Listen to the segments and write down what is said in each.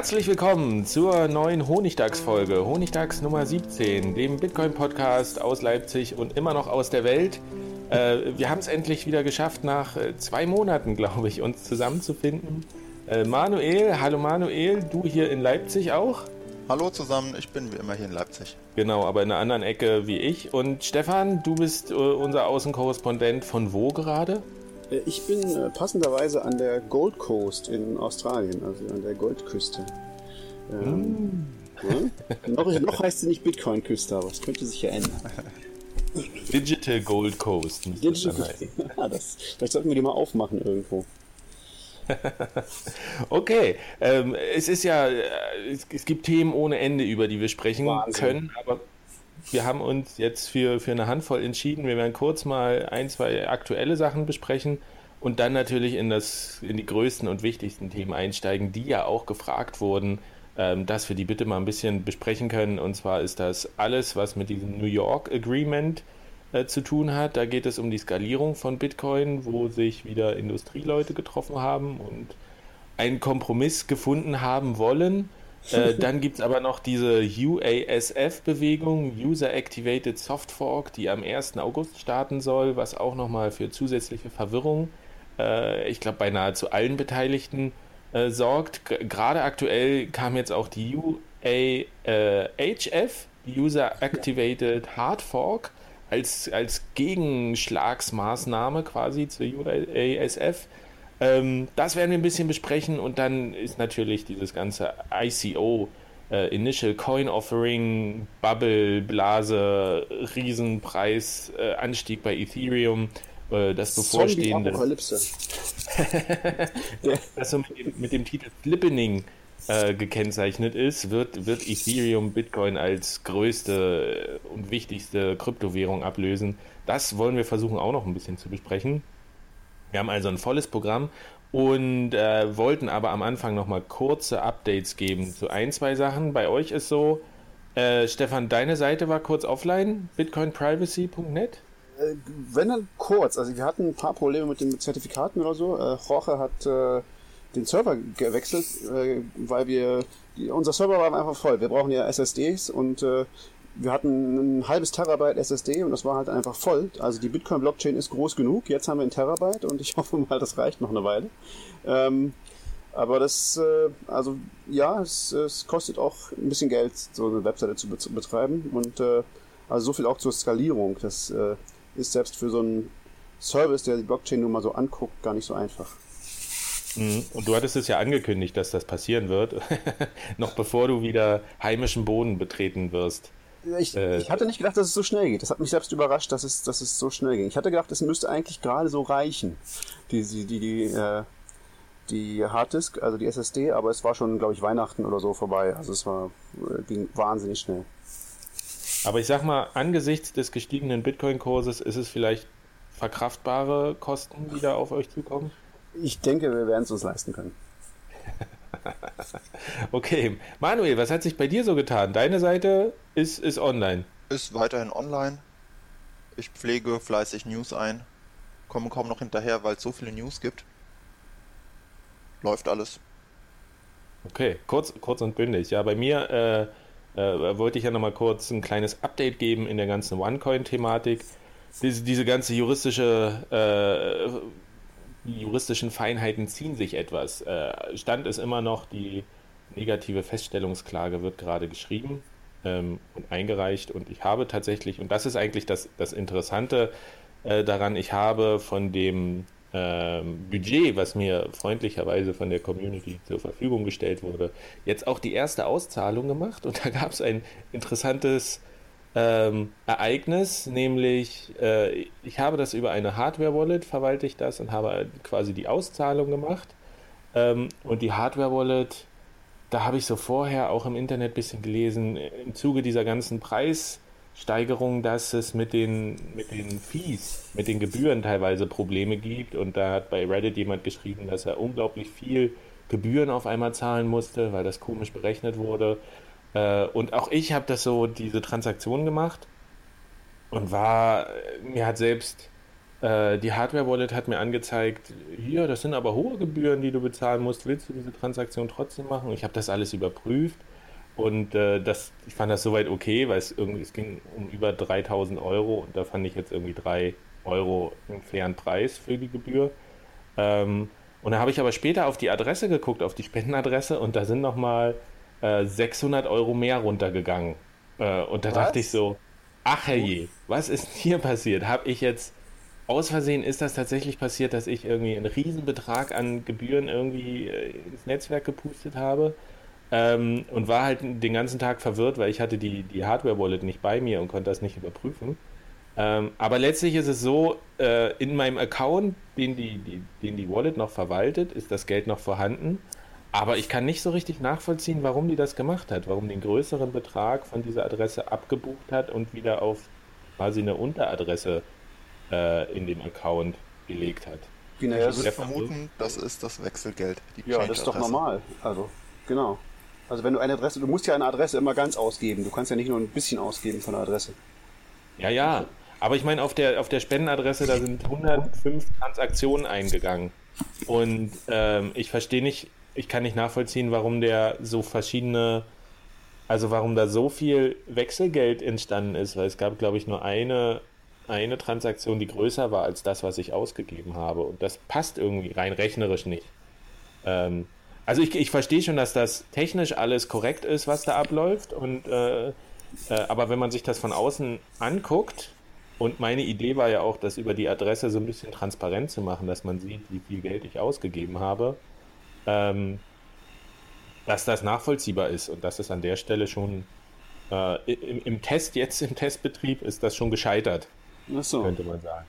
Herzlich willkommen zur neuen Honigdachs-Folge, Honigdachs Nummer 17, dem Bitcoin-Podcast aus Leipzig und immer noch aus der Welt. Äh, wir haben es endlich wieder geschafft, nach äh, zwei Monaten, glaube ich, uns zusammenzufinden. Äh, Manuel, hallo Manuel, du hier in Leipzig auch? Hallo zusammen, ich bin wie immer hier in Leipzig. Genau, aber in einer anderen Ecke wie ich. Und Stefan, du bist äh, unser Außenkorrespondent von wo gerade? Äh, ich bin äh, passenderweise an der Gold Coast in Australien, also an der Goldküste. Ähm, mm. ja? noch, noch, heißt sie nicht Bitcoin-Küste, aber es könnte sich ja ändern. Digital Gold Coast. Digital das ja, das, vielleicht sollten wir die mal aufmachen irgendwo. okay, ähm, es ist ja, äh, es, es, gibt Themen ohne Ende, über die wir sprechen Wahnsinn. können, aber wir haben uns jetzt für, für eine Handvoll entschieden. Wir werden kurz mal ein, zwei aktuelle Sachen besprechen und dann natürlich in, das, in die größten und wichtigsten Themen einsteigen, die ja auch gefragt wurden, ähm, dass wir die bitte mal ein bisschen besprechen können. Und zwar ist das alles, was mit diesem New York Agreement äh, zu tun hat. Da geht es um die Skalierung von Bitcoin, wo sich wieder Industrieleute getroffen haben und einen Kompromiss gefunden haben wollen äh, dann gibt es aber noch diese UASF-Bewegung, User Activated Soft Fork, die am 1. August starten soll, was auch nochmal für zusätzliche Verwirrung, äh, ich glaube, bei nahezu allen Beteiligten äh, sorgt. Gerade aktuell kam jetzt auch die UAHF, User Activated Hard Fork, als, als Gegenschlagsmaßnahme quasi zur UASF. Ähm, das werden wir ein bisschen besprechen und dann ist natürlich dieses ganze ICO, äh, Initial Coin Offering, Bubble, Blase, Riesenpreis, äh, Anstieg bei Ethereum, äh, das bevorstehende. das so mit dem, mit dem Titel Flippening äh, gekennzeichnet ist, wird, wird Ethereum Bitcoin als größte und wichtigste Kryptowährung ablösen. Das wollen wir versuchen auch noch ein bisschen zu besprechen. Wir haben also ein volles Programm und äh, wollten aber am Anfang nochmal kurze Updates geben zu ein, zwei Sachen. Bei euch ist so, äh, Stefan, deine Seite war kurz offline, bitcoinprivacy.net? Äh, wenn dann kurz, also wir hatten ein paar Probleme mit den Zertifikaten oder so. Äh, Jorge hat äh, den Server gewechselt, weil wir, die, unser Server war einfach voll. Wir brauchen ja SSDs und äh, wir hatten ein halbes Terabyte SSD und das war halt einfach voll. Also die Bitcoin-Blockchain ist groß genug. Jetzt haben wir ein Terabyte und ich hoffe mal, das reicht noch eine Weile. Ähm, aber das, äh, also ja, es, es, kostet auch ein bisschen Geld, so eine Webseite zu betreiben. Und äh, also so viel auch zur Skalierung. Das äh, ist selbst für so einen Service, der die Blockchain nur mal so anguckt, gar nicht so einfach. Mhm. Und du hattest es ja angekündigt, dass das passieren wird, noch bevor du wieder heimischen Boden betreten wirst. Ich, äh, ich, hatte nicht gedacht, dass es so schnell geht. Das hat mich selbst überrascht, dass es, dass es so schnell ging. Ich hatte gedacht, es müsste eigentlich gerade so reichen, die, die, die, die, äh, die Harddisk, also die SSD, aber es war schon, glaube ich, Weihnachten oder so vorbei. Also es war, äh, ging wahnsinnig schnell. Aber ich sag mal, angesichts des gestiegenen Bitcoin-Kurses ist es vielleicht verkraftbare Kosten, die da auf euch zukommen? Ich denke, wir werden es uns leisten können. okay, Manuel, was hat sich bei dir so getan? Deine Seite ist, ist online. Ist weiterhin online. Ich pflege fleißig News ein. Komme kaum noch hinterher, weil es so viele News gibt. Läuft alles. Okay, kurz, kurz und bündig. Ja, bei mir äh, äh, wollte ich ja nochmal kurz ein kleines Update geben in der ganzen OneCoin-Thematik. Diese, diese ganze juristische äh, die juristischen Feinheiten ziehen sich etwas. Äh, Stand ist immer noch die negative Feststellungsklage wird gerade geschrieben ähm, und eingereicht. Und ich habe tatsächlich, und das ist eigentlich das, das Interessante äh, daran, ich habe von dem ähm, Budget, was mir freundlicherweise von der Community zur Verfügung gestellt wurde, jetzt auch die erste Auszahlung gemacht. Und da gab es ein interessantes ähm, Ereignis, nämlich äh, ich habe das über eine Hardware-Wallet, verwalte ich das und habe quasi die Auszahlung gemacht. Ähm, und die Hardware-Wallet, da habe ich so vorher auch im Internet ein bisschen gelesen, im Zuge dieser ganzen Preissteigerung, dass es mit den, mit den Fees, mit den Gebühren teilweise Probleme gibt. Und da hat bei Reddit jemand geschrieben, dass er unglaublich viel Gebühren auf einmal zahlen musste, weil das komisch berechnet wurde. Äh, und auch ich habe das so, diese Transaktion gemacht und war, mir hat selbst äh, die Hardware-Wallet hat mir angezeigt, hier, das sind aber hohe Gebühren, die du bezahlen musst. Willst du diese Transaktion trotzdem machen? Ich habe das alles überprüft und äh, das, ich fand das soweit okay, weil es irgendwie, es ging um über 3000 Euro und da fand ich jetzt irgendwie 3 Euro einen fairen Preis für die Gebühr. Ähm, und da habe ich aber später auf die Adresse geguckt, auf die Spendenadresse und da sind nochmal 600 äh, Euro mehr runtergegangen. Äh, und da was? dachte ich so, ach herrje, was ist hier passiert? Habe ich jetzt aus Versehen ist das tatsächlich passiert, dass ich irgendwie einen Riesenbetrag an Gebühren irgendwie äh, ins Netzwerk gepustet habe ähm, und war halt den ganzen Tag verwirrt, weil ich hatte die, die Hardware-Wallet nicht bei mir und konnte das nicht überprüfen. Ähm, aber letztlich ist es so, äh, in meinem Account, den die, die, den die Wallet noch verwaltet, ist das Geld noch vorhanden. Aber ich kann nicht so richtig nachvollziehen, warum die das gemacht hat, warum den größeren Betrag von dieser Adresse abgebucht hat und wieder auf quasi eine Unteradresse äh, in dem Account gelegt hat. Genau, ich würde vermuten, das ist das Wechselgeld. ja, das ist doch normal. Also, genau. Also wenn du eine Adresse, du musst ja eine Adresse immer ganz ausgeben. Du kannst ja nicht nur ein bisschen ausgeben von der Adresse. Ja, ja. Aber ich meine, auf der, auf der Spendenadresse, da sind 105 Transaktionen eingegangen. Und ähm, ich verstehe nicht, ich kann nicht nachvollziehen, warum der so verschiedene, also warum da so viel Wechselgeld entstanden ist, weil es gab, glaube ich, nur eine, eine Transaktion, die größer war als das, was ich ausgegeben habe. Und das passt irgendwie rein rechnerisch nicht. Ähm, also ich, ich verstehe schon, dass das technisch alles korrekt ist, was da abläuft. Und äh, äh, aber wenn man sich das von außen anguckt, und meine Idee war ja auch, das über die Adresse so ein bisschen transparent zu machen, dass man sieht, wie viel Geld ich ausgegeben habe ähm, dass das nachvollziehbar ist und dass es an der Stelle schon äh, im, im, Test, jetzt im Testbetrieb, ist das schon gescheitert, so. könnte man sagen.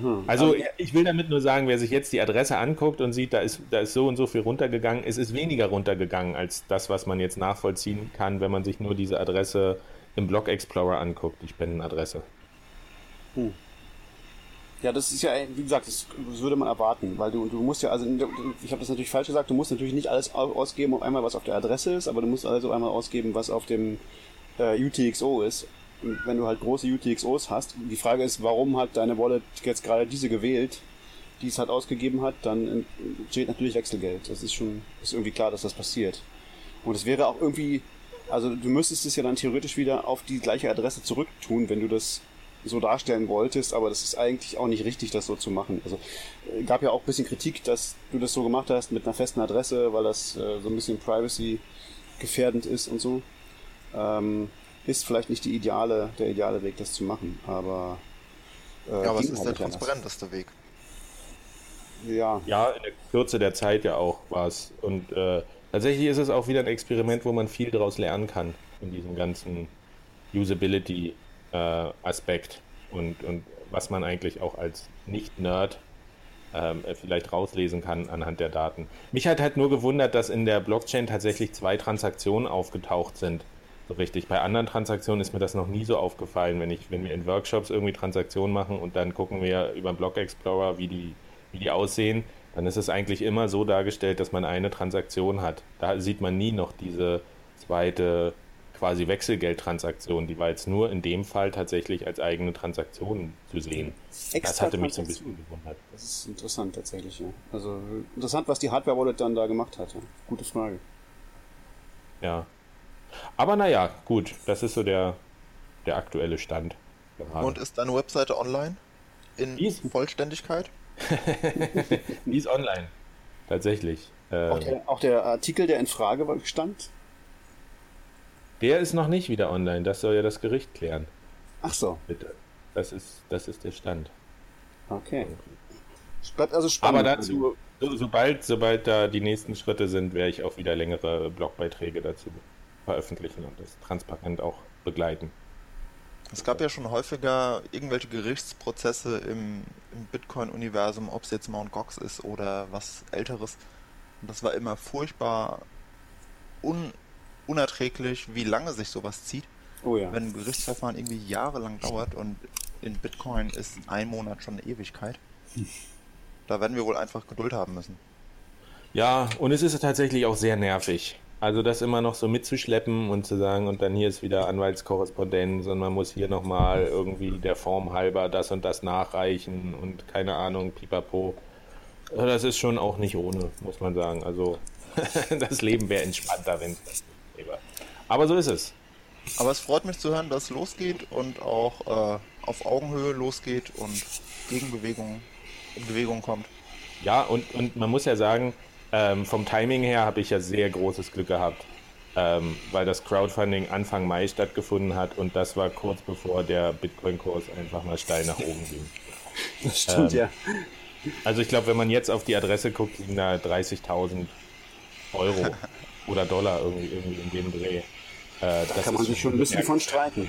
Hm. Also ich will damit nur sagen, wer sich jetzt die Adresse anguckt und sieht, da ist, da ist so und so viel runtergegangen, es ist weniger runtergegangen als das, was man jetzt nachvollziehen kann, wenn man sich nur diese Adresse im Block Explorer anguckt, die Spendenadresse. Hm. Ja, das ist ja, wie gesagt, das, würde man erwarten, weil du, du musst ja, also ich habe das natürlich falsch gesagt, du musst natürlich nicht alles ausgeben, auf einmal was auf der Adresse ist, aber du musst also einmal ausgeben, was auf dem äh, UTXO ist. Und wenn du halt große UTXOs hast, die Frage ist, warum hat deine Wallet jetzt gerade diese gewählt, die es halt ausgegeben hat, dann entsteht natürlich Wechselgeld. Das ist schon, ist irgendwie klar, dass das passiert. Und es wäre auch irgendwie, also du müsstest es ja dann theoretisch wieder auf die gleiche Adresse zurücktun, wenn du das so darstellen wolltest, aber das ist eigentlich auch nicht richtig, das so zu machen. Also äh, gab ja auch ein bisschen Kritik, dass du das so gemacht hast mit einer festen Adresse, weil das äh, so ein bisschen Privacy gefährdend ist und so. Ähm, ist vielleicht nicht die ideale, der ideale Weg, das zu machen, aber äh, ja, aber es ist der transparenteste Weg. Ja. Ja, in der Kürze der Zeit ja auch war es. Und äh, tatsächlich ist es auch wieder ein Experiment, wo man viel daraus lernen kann in diesem ganzen Usability äh, Aspekt und, und was man eigentlich auch als Nicht-Nerd ähm, vielleicht rauslesen kann anhand der Daten. Mich hat halt nur gewundert, dass in der Blockchain tatsächlich zwei Transaktionen aufgetaucht sind. So richtig. Bei anderen Transaktionen ist mir das noch nie so aufgefallen, wenn ich, wenn wir in Workshops irgendwie Transaktionen machen und dann gucken wir über den Block Explorer, wie die, wie die aussehen, dann ist es eigentlich immer so dargestellt, dass man eine Transaktion hat. Da sieht man nie noch diese zweite quasi Wechselgeldtransaktion, die war jetzt nur in dem Fall tatsächlich als eigene Transaktion zu sehen. Extra das hatte mich so ein bisschen gewundert. Das ist interessant tatsächlich, ja. Also interessant, was die Hardware-Wallet dann da gemacht hat. Gute Frage. Ja. Aber naja, gut, das ist so der, der aktuelle Stand. Gerade. Und ist deine Webseite online? In ist, Vollständigkeit? die ist online. Tatsächlich. auch, der, auch der Artikel, der in Frage stand? Der ist noch nicht wieder online. Das soll ja das Gericht klären. Ach so. Bitte. Das ist, das ist der Stand. Okay. Also spannend. Aber dazu, so, sobald, sobald da die nächsten Schritte sind, werde ich auch wieder längere Blogbeiträge dazu veröffentlichen und das transparent auch begleiten. Es gab ja schon häufiger irgendwelche Gerichtsprozesse im, im Bitcoin-Universum, ob es jetzt Mt. Gox ist oder was älteres. Und das war immer furchtbar un, unerträglich, wie lange sich sowas zieht. Oh ja. Wenn ein Gerichtsverfahren irgendwie jahrelang dauert und in Bitcoin ist ein Monat schon eine Ewigkeit. Da werden wir wohl einfach Geduld haben müssen. Ja, und es ist tatsächlich auch sehr nervig. Also das immer noch so mitzuschleppen und zu sagen, und dann hier ist wieder Anwaltskorrespondenz und man muss hier nochmal irgendwie der Form halber das und das nachreichen und keine Ahnung, pipapo. Das ist schon auch nicht ohne, muss man sagen. Also das Leben wäre entspannter, wenn es das gäbe. Aber so ist es. Aber es freut mich zu hören, dass es losgeht und auch äh, auf Augenhöhe losgeht und Gegenbewegung in Bewegung kommt. Ja, und, und man muss ja sagen, ähm, vom Timing her habe ich ja sehr großes Glück gehabt, ähm, weil das Crowdfunding Anfang Mai stattgefunden hat und das war kurz bevor der Bitcoin-Kurs einfach mal steil nach oben ging. Das stimmt, ähm, ja. Also ich glaube, wenn man jetzt auf die Adresse guckt, liegen da 30.000 Euro oder Dollar irgendwie, irgendwie in dem Dreh. Äh, da kann man sich schon ein bisschen von streiten.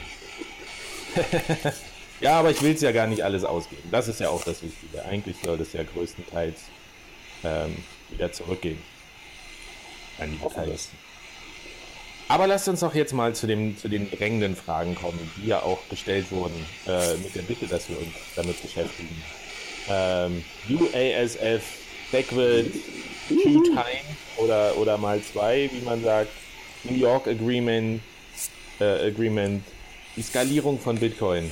ja, aber ich will es ja gar nicht alles ausgeben. Das ist ja auch das Wichtige. Eigentlich soll es ja größtenteils ähm, wieder zurückgehen. An die Beteiligten. Aber lasst uns doch jetzt mal zu, dem, zu den drängenden Fragen kommen, die ja auch gestellt wurden, äh, mit der Bitte, dass wir uns damit beschäftigen. Ähm, UASF, Backward, Q-Time oder, oder mal zwei, wie man sagt, New York Agreement, äh, Agreement, die Skalierung von Bitcoin.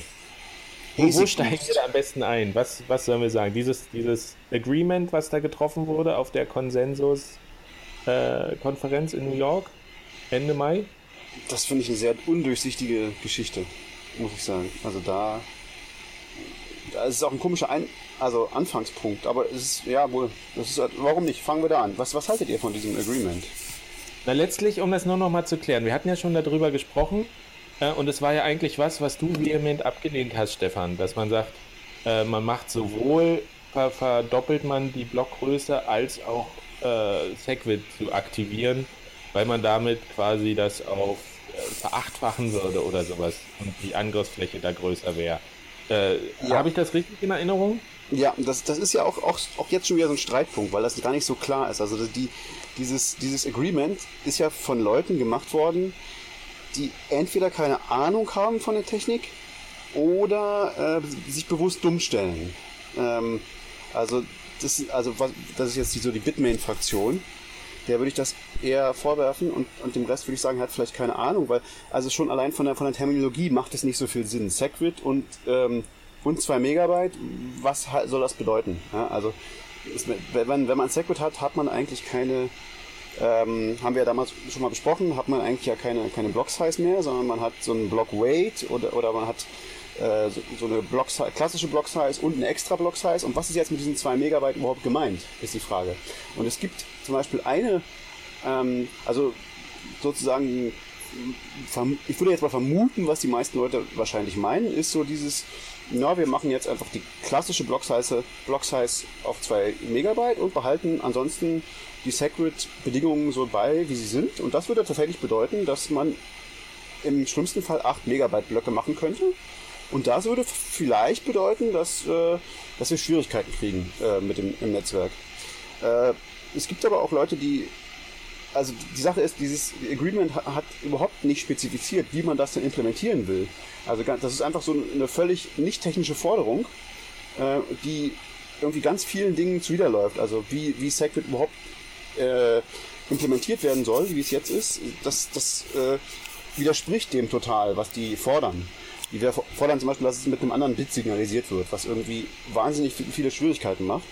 Wo, wo steigen wir da am besten ein? Was, was sollen wir sagen? Dieses, dieses Agreement, was da getroffen wurde auf der Konsensus-Konferenz äh, in New York Ende Mai? Das finde ich eine sehr undurchsichtige Geschichte, muss ich sagen. Also da, da ist es auch ein komischer ein also Anfangspunkt, aber es ist, ja wohl, das ist, warum nicht? Fangen wir da an. Was, was haltet ihr von diesem Agreement? Na, letztlich, um das nur noch mal zu klären, wir hatten ja schon darüber gesprochen, äh, und es war ja eigentlich was, was du vehement abgelehnt hast, Stefan, dass man sagt, äh, man macht sowohl, ver verdoppelt man die Blockgröße, als auch äh, Segwit zu aktivieren, weil man damit quasi das auf äh, verachtfachen würde oder sowas und die Angriffsfläche da größer wäre. Äh, ja. Habe ich das richtig in Erinnerung? Ja, das, das ist ja auch, auch, auch jetzt schon wieder so ein Streitpunkt, weil das gar nicht so klar ist. Also die, dieses, dieses Agreement ist ja von Leuten gemacht worden, die entweder keine Ahnung haben von der Technik oder äh, sich bewusst dumm stellen. Ähm, also, das, also das ist jetzt die, so die Bitmain-Fraktion. Der würde ich das eher vorwerfen und, und dem Rest würde ich sagen, er hat vielleicht keine Ahnung, weil also schon allein von der, von der Terminologie macht es nicht so viel Sinn. Segwit und, ähm, und 2 Megabyte, was soll das bedeuten? Ja, also ist, wenn, wenn man Segwit hat, hat man eigentlich keine ähm, haben wir ja damals schon mal besprochen, hat man eigentlich ja keine, keine Block-Size mehr, sondern man hat so einen Block-Weight oder, oder man hat äh, so, so, eine Block klassische Block-Size und eine extra Block-Size. Und was ist jetzt mit diesen 2 Megabyte überhaupt gemeint, ist die Frage. Und es gibt zum Beispiel eine, ähm, also sozusagen, ich würde jetzt mal vermuten, was die meisten Leute wahrscheinlich meinen, ist so dieses, na, wir machen jetzt einfach die klassische Block-Size Block -Size auf 2 Megabyte und behalten ansonsten die Sacred-Bedingungen so bei, wie sie sind. Und das würde tatsächlich bedeuten, dass man im schlimmsten Fall 8 Megabyte Blöcke machen könnte. Und das würde vielleicht bedeuten, dass, äh, dass wir Schwierigkeiten kriegen äh, mit dem im Netzwerk. Äh, es gibt aber auch Leute, die also die Sache ist, dieses Agreement hat, überhaupt nicht spezifiziert, wie man das denn implementieren will. Also das ist einfach so eine völlig nicht technische Forderung, äh, die irgendwie ganz vielen Dingen zuwiderläuft. Also wie, wie Segwit überhaupt äh, implementiert werden soll, wie es jetzt ist, das, das äh, widerspricht dem total, was die fordern. Die fordern zum Beispiel, dass es mit einem anderen Bit signalisiert wird, was irgendwie wahnsinnig viele Schwierigkeiten macht.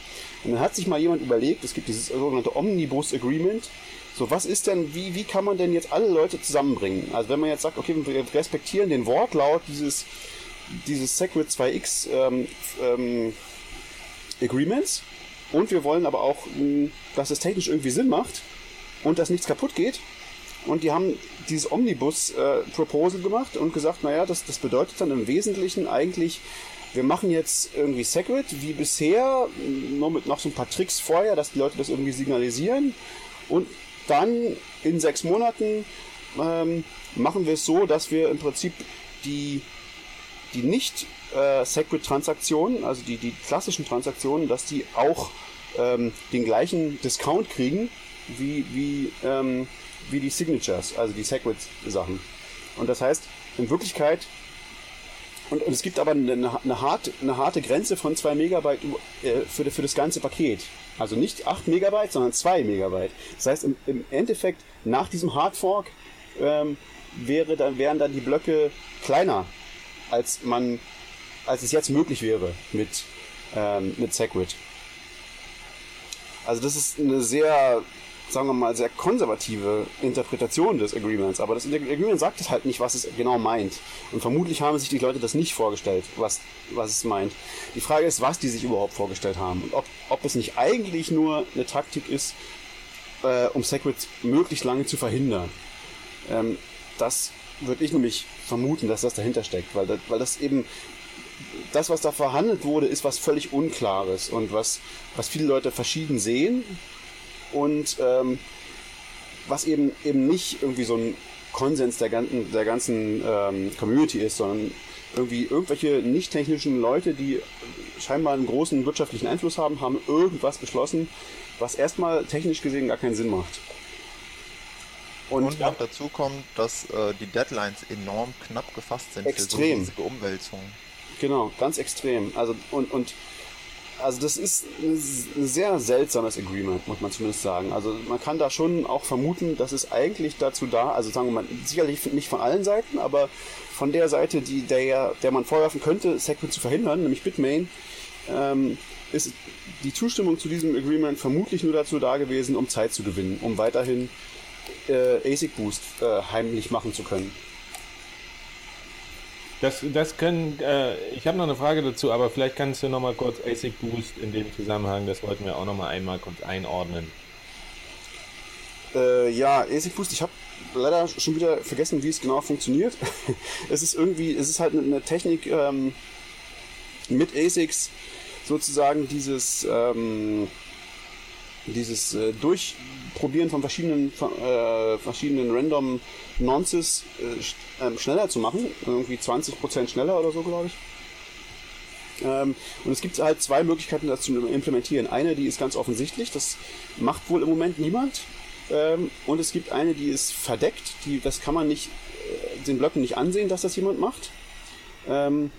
Und dann hat sich mal jemand überlegt, es gibt dieses sogenannte Omnibus Agreement. So, was ist denn, wie, wie kann man denn jetzt alle Leute zusammenbringen? Also wenn man jetzt sagt, okay, wir respektieren den Wortlaut dieses, dieses Segwit 2x ähm, ähm, Agreements, und wir wollen aber auch, mh, dass es technisch irgendwie Sinn macht und dass nichts kaputt geht. Und die haben dieses Omnibus-Proposal äh, gemacht und gesagt, naja, das, das bedeutet dann im Wesentlichen eigentlich, wir machen jetzt irgendwie Sacred wie bisher, nur mit noch so ein paar Tricks vorher, dass die Leute das irgendwie signalisieren. Und dann in sechs Monaten ähm, machen wir es so, dass wir im Prinzip die, die nicht äh, Sacred-Transaktionen, also die, die klassischen Transaktionen, dass die auch ähm, den gleichen Discount kriegen wie, wie, ähm, wie die Signatures, also die Sacred-Sachen. Und das heißt, in Wirklichkeit, und, und es gibt aber eine, eine, hart, eine harte Grenze von 2 Megabyte äh, für, für das ganze Paket. Also nicht 8 Megabyte, sondern 2 Megabyte. Das heißt, im, im Endeffekt, nach diesem Hardfork ähm, wäre dann, wären dann die Blöcke kleiner, als man, als es jetzt möglich wäre mit, ähm, mit Segwit. Also das ist eine sehr sagen wir mal, sehr konservative Interpretation des Agreements. Aber das Agreement sagt es halt nicht, was es genau meint. Und vermutlich haben sich die Leute das nicht vorgestellt, was, was es meint. Die Frage ist, was die sich überhaupt vorgestellt haben. Und ob, ob es nicht eigentlich nur eine Taktik ist, äh, um Sacred möglichst lange zu verhindern. Ähm, das würde ich nämlich vermuten, dass das dahinter steckt, weil das, weil das eben das, was da verhandelt wurde, ist was völlig Unklares und was, was viele Leute verschieden sehen und ähm, was eben eben nicht irgendwie so ein Konsens der ganzen, der ganzen ähm, Community ist, sondern irgendwie irgendwelche nicht technischen Leute, die scheinbar einen großen wirtschaftlichen Einfluss haben, haben irgendwas beschlossen, was erstmal technisch gesehen gar keinen Sinn macht. Und, und noch dazu kommt, dass äh, die Deadlines enorm knapp gefasst sind extrem. für so Umwälzungen. Genau, ganz extrem. Also und, und also das ist ein sehr seltsames Agreement, muss man zumindest sagen. Also man kann da schon auch vermuten, dass es eigentlich dazu da, also sagen wir mal, sicherlich nicht von allen Seiten, aber von der Seite, die der, der man vorwerfen könnte, Segwit zu verhindern, nämlich Bitmain, ähm, ist die Zustimmung zu diesem Agreement vermutlich nur dazu da gewesen, um Zeit zu gewinnen, um weiterhin äh, ASIC Boost äh, heimlich machen zu können. Das, das können, äh, ich habe noch eine Frage dazu, aber vielleicht kannst du noch mal kurz ASIC Boost in dem Zusammenhang, das wollten wir auch noch mal einmal kurz einordnen. Äh, ja, ASIC Boost, ich habe leider schon wieder vergessen, wie es genau funktioniert. es ist irgendwie, es ist halt eine Technik ähm, mit ASICs sozusagen dieses ähm, dieses äh, Durchprobieren von verschiedenen, äh, verschiedenen Random Nonces äh, äh, schneller zu machen. Irgendwie 20% schneller oder so, glaube ich. Ähm, und es gibt halt zwei Möglichkeiten, das zu implementieren. Eine, die ist ganz offensichtlich, das macht wohl im Moment niemand. Ähm, und es gibt eine, die ist verdeckt, die, das kann man nicht, äh, den Blöcken nicht ansehen, dass das jemand macht. Ähm,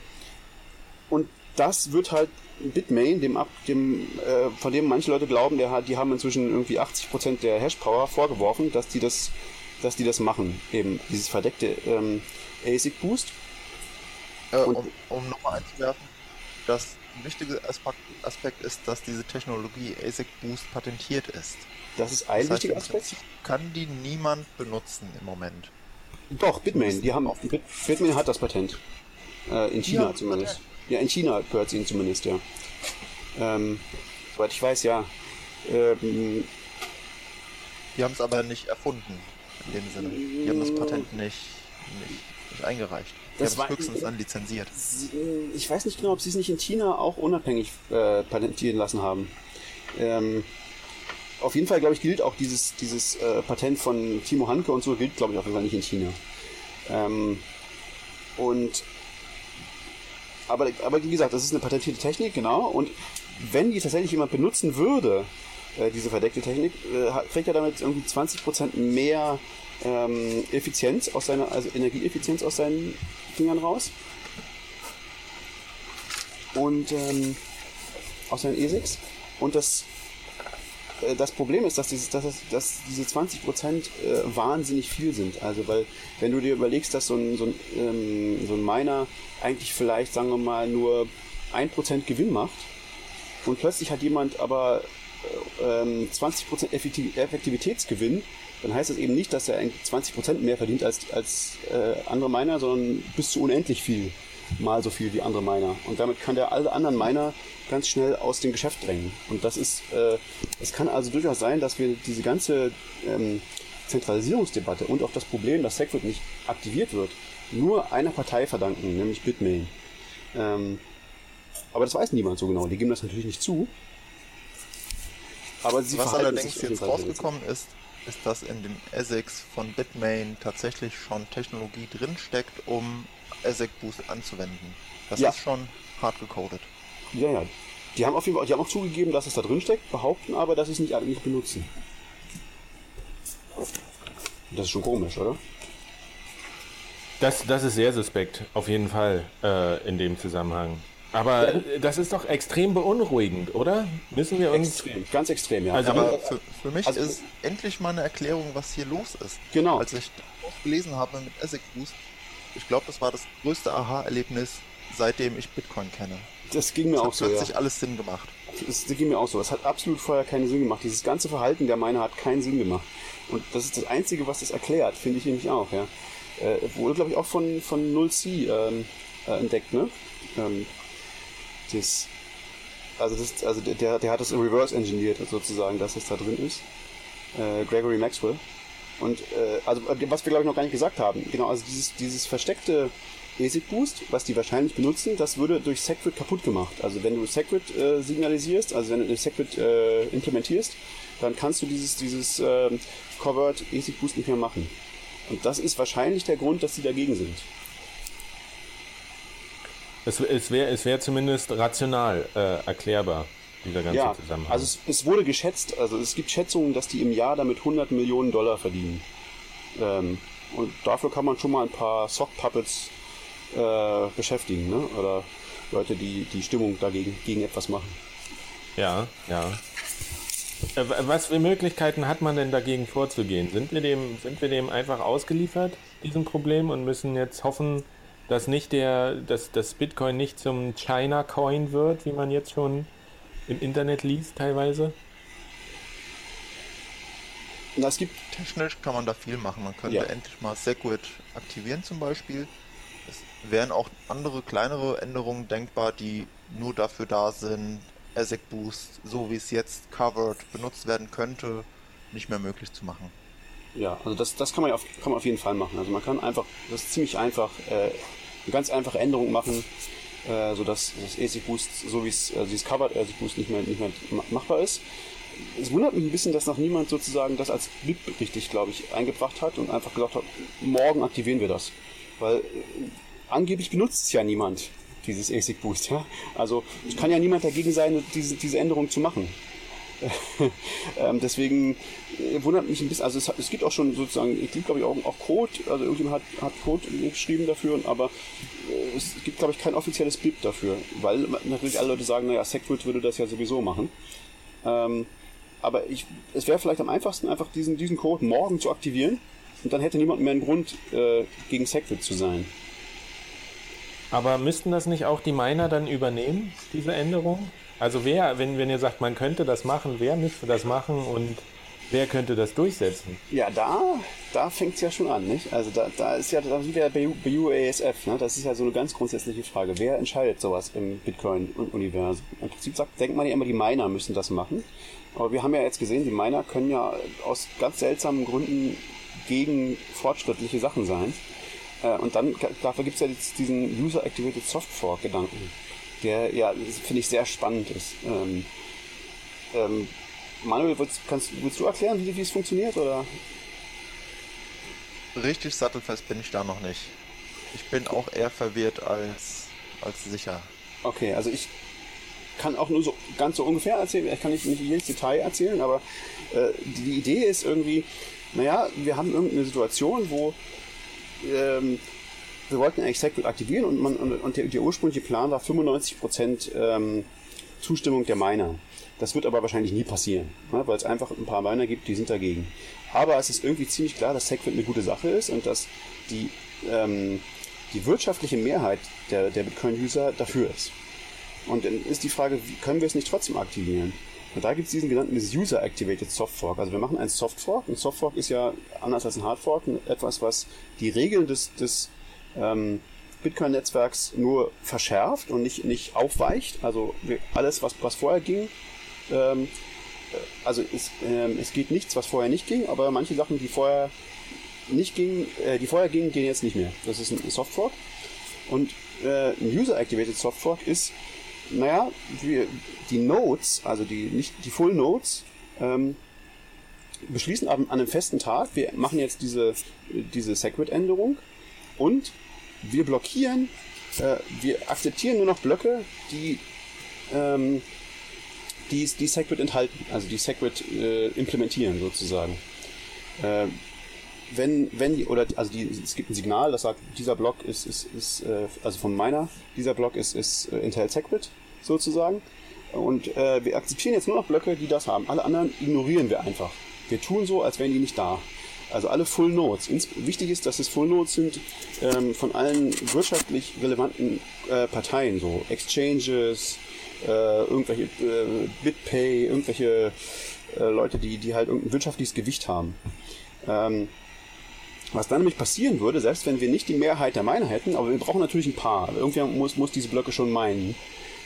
und das wird halt Bitmain, dem, dem äh, von dem manche Leute glauben, der die haben inzwischen irgendwie 80% der Hashpower vorgeworfen, dass die das, dass die das machen, eben dieses verdeckte ähm, ASIC Boost. Äh, um um nochmal einzuwerfen, das wichtige Aspekt ist, dass diese Technologie ASIC Boost patentiert ist. Das ist ein das wichtiger Aspekt. Kann die niemand benutzen im Moment? Doch, Bitmain, die haben, Bitmain hat das Patent. Äh, in China ja, zumindest. Okay. Ja, in China gehört es ihnen zumindest, ja. Ähm, soweit ich weiß, ja. Ähm, die haben es aber nicht erfunden, in dem Sinne. Die haben das Patent nicht, nicht, nicht eingereicht. Die das haben es höchstens dann lizenziert. Ich weiß nicht genau, ob sie es nicht in China auch unabhängig äh, patentieren lassen haben. Ähm, auf jeden Fall, glaube ich, gilt auch dieses, dieses äh, Patent von Timo Hanke und so, gilt, glaube ich, auf jeden Fall nicht in China. Ähm, und aber, aber wie gesagt, das ist eine patentierte Technik, genau. Und wenn die tatsächlich jemand benutzen würde, äh, diese verdeckte Technik, äh, kriegt er damit irgendwie 20% mehr ähm, Effizienz aus seiner, also Energieeffizienz aus seinen Fingern raus. Und ähm, aus seinen ESICs. Und das, äh, das Problem ist, dass, dieses, dass, dass diese 20% äh, wahnsinnig viel sind. Also, weil, wenn du dir überlegst, dass so ein, so ein, ähm, so ein Miner eigentlich vielleicht, sagen wir mal, nur 1% Gewinn macht und plötzlich hat jemand aber ähm, 20% Effektiv Effektivitätsgewinn, dann heißt das eben nicht, dass er 20% mehr verdient als, als äh, andere Miner, sondern bis zu unendlich viel. mal so viel wie andere Miner. Und damit kann der alle anderen Miner ganz schnell aus dem Geschäft drängen. Und das ist, äh, es kann also durchaus sein, dass wir diese ganze ähm, Zentralisierungsdebatte und auch das Problem, dass SegWit nicht aktiviert wird, nur einer Partei verdanken, nämlich Bitmain. Ähm, aber das weiß niemand so genau. Die geben das natürlich nicht zu. Aber sie Was allerdings jetzt rausgekommen ist, ist, dass in dem ASICs von Bitmain tatsächlich schon Technologie drinsteckt, um ASIC Boost anzuwenden. Das ja. ist schon hart gecodet. Ja, ja. Die haben auf jeden Fall, die haben auch zugegeben, dass es da drin steckt, behaupten aber, dass sie es nicht, nicht benutzen. Das ist schon komisch, oder? Das, das ist sehr suspekt, auf jeden Fall, äh, in dem Zusammenhang. Aber ja. das ist doch extrem beunruhigend, oder? Müssen wir uns. Extrem, ganz extrem, ja. Also, aber für, für mich also, ist endlich mal eine Erklärung, was hier los ist. Genau. Als ich das gelesen habe mit ASIC Boost, ich glaube, das war das größte Aha-Erlebnis, seitdem ich Bitcoin kenne. Das ging mir das auch so. Das hat sich alles Sinn gemacht. Das, das ging mir auch so. Das hat absolut vorher keinen Sinn gemacht. Dieses ganze Verhalten der Miner hat keinen Sinn gemacht. Und das ist das Einzige, was das erklärt, finde ich nämlich auch, ja. Äh, wurde, glaube ich, auch von, von 0C ähm, äh, entdeckt, ne? Ähm, das, also das, also der, der hat das reverse engineert sozusagen, dass es da drin ist. Äh, Gregory Maxwell. Und äh, also was wir glaube ich noch gar nicht gesagt haben, genau, also dieses, dieses versteckte ASIC Boost, was die wahrscheinlich benutzen, das würde durch Segwit kaputt gemacht. Also wenn du Segwit äh, signalisierst, also wenn du Segwit äh, implementierst, dann kannst du dieses, dieses äh, Covert ASIC Boost nicht mehr machen. Und das ist wahrscheinlich der Grund, dass sie dagegen sind. Es, es wäre es wär zumindest rational äh, erklärbar, dieser ganze ja, Zusammenhang. Also es, es, wurde geschätzt, also es gibt Schätzungen, dass die im Jahr damit 100 Millionen Dollar verdienen. Ähm, und dafür kann man schon mal ein paar Sock Puppets äh, beschäftigen, ne? Oder Leute, die die Stimmung dagegen gegen etwas machen. Ja, ja. Äh, was für Möglichkeiten hat man denn dagegen vorzugehen? Sind wir dem, sind wir dem einfach ausgeliefert, diesem Problem, und müssen jetzt hoffen, dass nicht der, dass das Bitcoin nicht zum China Coin wird, wie man jetzt schon im Internet liest teilweise? es gibt technisch kann man da viel machen. Man könnte ja. endlich mal Segwit aktivieren zum Beispiel. Es wären auch andere kleinere Änderungen denkbar, die nur dafür da sind, ASIC Boost, so wie es jetzt covered benutzt werden könnte, nicht mehr möglich zu machen. Ja, also das, das kann, man auf, kann man auf jeden Fall machen. Also man kann einfach, das ist ziemlich einfach, äh, eine ganz einfache Änderung machen, äh, sodass das ASIC Boost, so wie es, also dieses Covered ASIC Boost nicht mehr, nicht mehr machbar ist. Es wundert mich ein bisschen, dass noch niemand sozusagen das als BIP richtig, glaube ich, eingebracht hat und einfach gesagt hat, morgen aktivieren wir das. Weil äh, angeblich benutzt es ja niemand, dieses ASIC Boost. Ja? Also es kann ja niemand dagegen sein, diese, diese Änderung zu machen. Ähm, deswegen äh, wundert mich ein bisschen, also es, es gibt auch schon sozusagen, ich glaube ich auch, auch Code, also irgendjemand hat, hat Code geschrieben dafür, aber äh, es gibt glaube ich kein offizielles BIP dafür, weil natürlich alle Leute sagen, naja, Segwit würde das ja sowieso machen. Ähm, aber ich, es wäre vielleicht am einfachsten, einfach diesen, diesen Code morgen zu aktivieren und dann hätte niemand mehr einen Grund, äh, gegen Segwit zu sein. Aber müssten das nicht auch die Miner dann übernehmen, diese Änderung? Also wer, wenn, wenn ihr sagt, man könnte das machen, wer müsste das machen und wer könnte das durchsetzen? Ja, da, da fängt es ja schon an, nicht? Also da, da ist ja, da sind wir bei, bei UASF, ne? Das ist ja so eine ganz grundsätzliche Frage. Wer entscheidet sowas im Bitcoin-Universum? Im Prinzip sagt, denkt man ja immer, die Miner müssen das machen. Aber wir haben ja jetzt gesehen, die Miner können ja aus ganz seltsamen Gründen gegen fortschrittliche Sachen sein. Äh, und dann, dafür gibt es ja diesen User-Activated Soft Fork-Gedanken der ja, finde ich, sehr spannend ist. Ähm, ähm, Manuel, willst, kannst, willst du erklären, wie, wie es funktioniert? Oder? Richtig sattelfest bin ich da noch nicht. Ich bin auch eher verwirrt als, als sicher. Okay, also ich kann auch nur so ganz so ungefähr erzählen. Ich kann nicht, nicht jedes Detail erzählen, aber äh, die Idee ist irgendwie, naja, wir haben irgendeine Situation, wo ähm, wir wollten eigentlich Segwit aktivieren und, man, und, der, der, ursprüngliche Plan war 95% ähm, Zustimmung der Miner. Das wird aber wahrscheinlich nie passieren, ne, weil es einfach ein paar Miner gibt, die sind dagegen. Aber es ist irgendwie ziemlich klar, dass Segwit eine gute Sache ist und dass die, ähm, die wirtschaftliche Mehrheit der, der Bitcoin-User dafür ist. Und dann ist die Frage, wie können wir es nicht trotzdem aktivieren? Und da gibt es diesen genannten User-Activated Soft Fork. Also wir machen einen Soft Fork. Ein Soft Fork ist ja anders als ein Hard Fork etwas, was die Regeln des, des ähm, Bitcoin-Netzwerks nur verschärft und nicht, nicht aufweicht. Also alles, was, was vorher ging, ähm, äh, also es, ähm, es geht nichts, was vorher nicht ging, aber manche Sachen, die vorher nicht gingen, äh, die vorher gingen, gehen jetzt nicht mehr. Das ist ein Softfork. Und äh, ein User-Activated Softfork ist, naja, wir, die Nodes, also die, nicht die Full Nodes, ähm, beschließen an, an einem festen Tag, wir machen jetzt diese, diese Segwit-Änderung und wir blockieren, äh, wir akzeptieren nur noch Blöcke, die ähm, die, die Segwit enthalten, also die Segwit äh, implementieren sozusagen. Äh, wenn, wenn die, oder also die, es gibt ein Signal, das sagt, dieser Block ist, ist, ist äh, also von meiner, dieser Block ist, ist äh, Intel Segwit sozusagen. Und äh, wir akzeptieren jetzt nur noch Blöcke, die das haben. Alle anderen ignorieren wir einfach. Wir tun so, als wären die nicht da. Also alle Full Nodes. Ins wichtig ist, dass es Full Nodes sind ähm, von allen wirtschaftlich relevanten äh, Parteien, so Exchanges, äh, irgendwelche äh, BitPay, irgendwelche äh, Leute, die, die halt irgendein wirtschaftliches Gewicht haben. Ähm, was dann nämlich passieren würde, selbst wenn wir nicht die Mehrheit der Miner hätten, aber wir brauchen natürlich ein paar. Irgendwer muss, muss diese Blöcke schon meinen.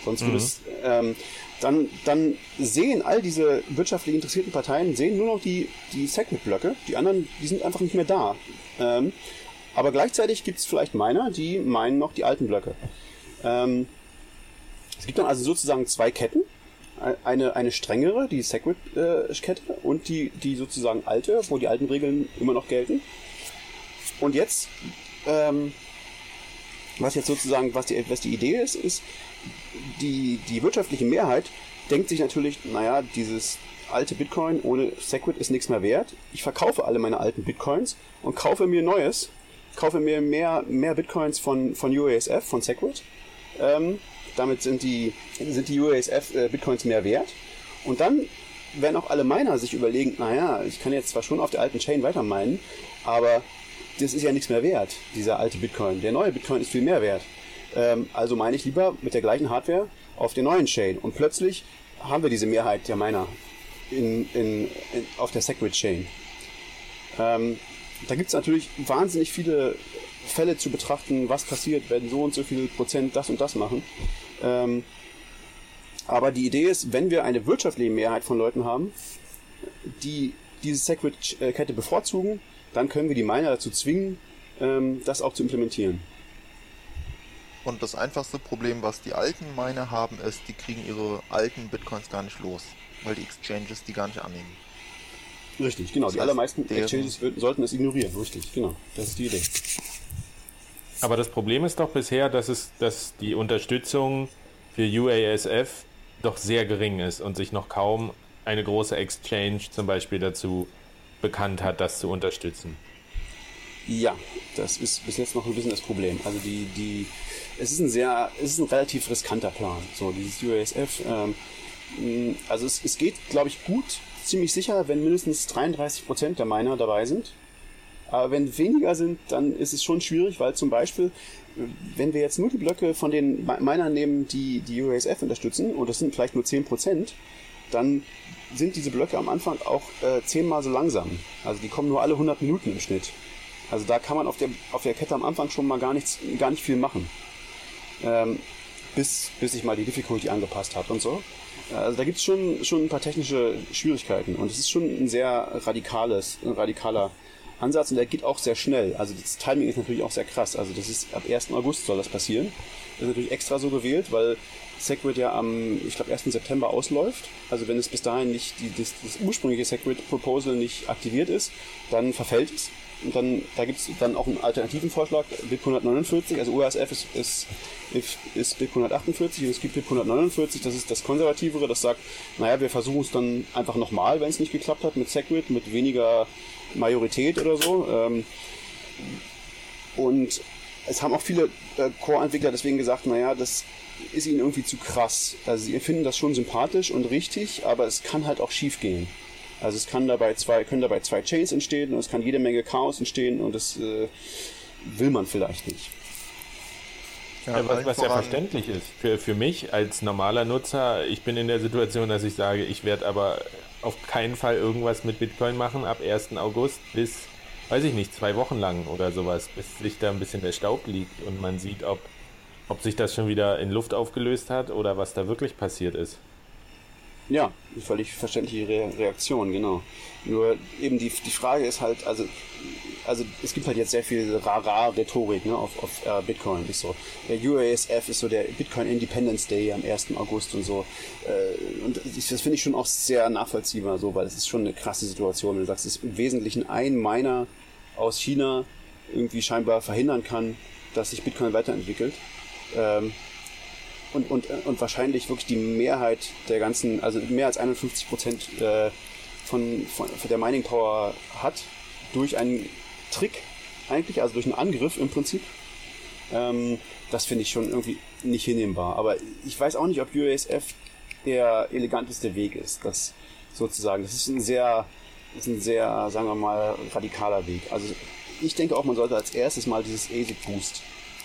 Sonst mhm. würde es, ähm, dann, dann sehen all diese wirtschaftlich interessierten Parteien sehen nur noch die, die Segment-Blöcke. Die anderen, die sind einfach nicht mehr da. Ähm, aber gleichzeitig gibt es vielleicht Miner, die meinen noch die alten Blöcke. Ähm, es gibt dann also sozusagen zwei Ketten. Eine, eine strengere, die Segwit-Kette, und die, die sozusagen alte, wo die alten Regeln immer noch gelten. Und jetzt, ähm, was jetzt sozusagen, was die, was die Idee ist, ist, die, die wirtschaftliche Mehrheit denkt sich natürlich, naja, dieses alte Bitcoin ohne Segwit ist nichts mehr wert. Ich verkaufe alle meine alten Bitcoins und kaufe mir Neues, kaufe mir mehr, mehr Bitcoins von, von UASF, von Segwit. Ähm, damit sind die, sind die UASF-Bitcoins äh, mehr wert. Und dann werden auch alle Miner sich überlegen, naja, ich kann jetzt zwar schon auf der alten Chain weiter meinen, aber das ist ja nichts mehr wert, dieser alte Bitcoin. Der neue Bitcoin ist viel mehr wert. Ähm, also meine ich lieber mit der gleichen Hardware auf der neuen Chain. Und plötzlich haben wir diese Mehrheit der Miner in, in, in, auf der Segwit Chain. Ähm, da gibt es natürlich wahnsinnig viele Fälle zu betrachten, was passiert, wenn so und so viel Prozent das und das machen. Ähm, aber die Idee ist, wenn wir eine wirtschaftliche Mehrheit von Leuten haben, die diese Segwit-Kette bevorzugen, dann können wir die Miner dazu zwingen, ähm, das auch zu implementieren. Und das einfachste Problem, was die alten Miner haben, ist, die kriegen ihre alten Bitcoins gar nicht los, weil die Exchanges die gar nicht annehmen. Richtig, genau. Das die allermeisten Exchanges sollten es ignorieren. Richtig, genau. Das ist die Idee. Aber das Problem ist doch bisher, dass es, dass die Unterstützung für UASF doch sehr gering ist und sich noch kaum eine große Exchange zum Beispiel dazu bekannt hat, das zu unterstützen. Ja, das ist bis jetzt noch ein bisschen das Problem. Also die, die, es ist ein sehr, es ist ein relativ riskanter Plan. So dieses UASF. Ähm, also es, es geht, glaube ich, gut, ziemlich sicher, wenn mindestens 33 Prozent der Miner dabei sind. Aber wenn weniger sind, dann ist es schon schwierig, weil zum Beispiel, wenn wir jetzt nur die Blöcke von den Minern nehmen, die die UASF unterstützen, und das sind vielleicht nur 10%, dann sind diese Blöcke am Anfang auch äh, zehnmal so langsam. Also die kommen nur alle 100 Minuten im Schnitt. Also da kann man auf der, auf der Kette am Anfang schon mal gar, nichts, gar nicht viel machen. Ähm, bis, bis sich mal die Difficulty angepasst hat und so. Also da gibt es schon, schon ein paar technische Schwierigkeiten und es ist schon ein sehr radikales, ein radikaler Ansatz und der geht auch sehr schnell. Also das Timing ist natürlich auch sehr krass. Also das ist ab 1. August soll das passieren. Das ist natürlich extra so gewählt, weil SegWit ja am, ich glaube, 1. September ausläuft. Also wenn es bis dahin nicht, die, das, das ursprüngliche SegWit-Proposal nicht aktiviert ist, dann verfällt es. Und dann, da gibt es dann auch einen alternativen Vorschlag, BIP 149, also UASF ist, ist, ist BIP 148 und es gibt BIP 149, das ist das konservativere, das sagt, naja, wir versuchen es dann einfach nochmal, wenn es nicht geklappt hat mit SegWit, mit weniger Majorität oder so. Ähm, und es haben auch viele äh, Core-Entwickler deswegen gesagt, naja, das ist ihnen irgendwie zu krass. Also sie finden das schon sympathisch und richtig, aber es kann halt auch schief gehen. Also es kann dabei zwei, können dabei zwei Chains entstehen und es kann jede Menge Chaos entstehen und das äh, will man vielleicht nicht. Ja, was, was ja verständlich ist für, für mich als normaler Nutzer, ich bin in der Situation, dass ich sage, ich werde aber auf keinen Fall irgendwas mit Bitcoin machen ab 1. August bis weiß ich nicht, zwei Wochen lang oder sowas, bis sich da ein bisschen der Staub liegt und man sieht, ob, ob sich das schon wieder in Luft aufgelöst hat oder was da wirklich passiert ist. Ja, völlig verständliche Re Reaktion, genau. Nur eben die, die Frage ist halt, also, also es gibt halt jetzt sehr viel Rara-Rhetorik ne, auf, auf uh, Bitcoin. Ist so. Der UASF ist so der Bitcoin Independence Day am 1. August und so. Äh, und das finde ich schon auch sehr nachvollziehbar, so, weil es ist schon eine krasse Situation, wenn du sagst, es ist im Wesentlichen ein Miner aus China irgendwie scheinbar verhindern kann, dass sich Bitcoin weiterentwickelt. Ähm, und, und, und wahrscheinlich wirklich die Mehrheit der ganzen, also mehr als 51 Prozent äh, von, von, von der Mining Power hat, durch einen Trick eigentlich, also durch einen Angriff im Prinzip. Ähm, das finde ich schon irgendwie nicht hinnehmbar. Aber ich weiß auch nicht, ob UASF der eleganteste Weg ist. Das sozusagen, das ist ein sehr, ist ein sehr, sagen wir mal, radikaler Weg. Also ich denke auch, man sollte als erstes mal dieses ASIC Boost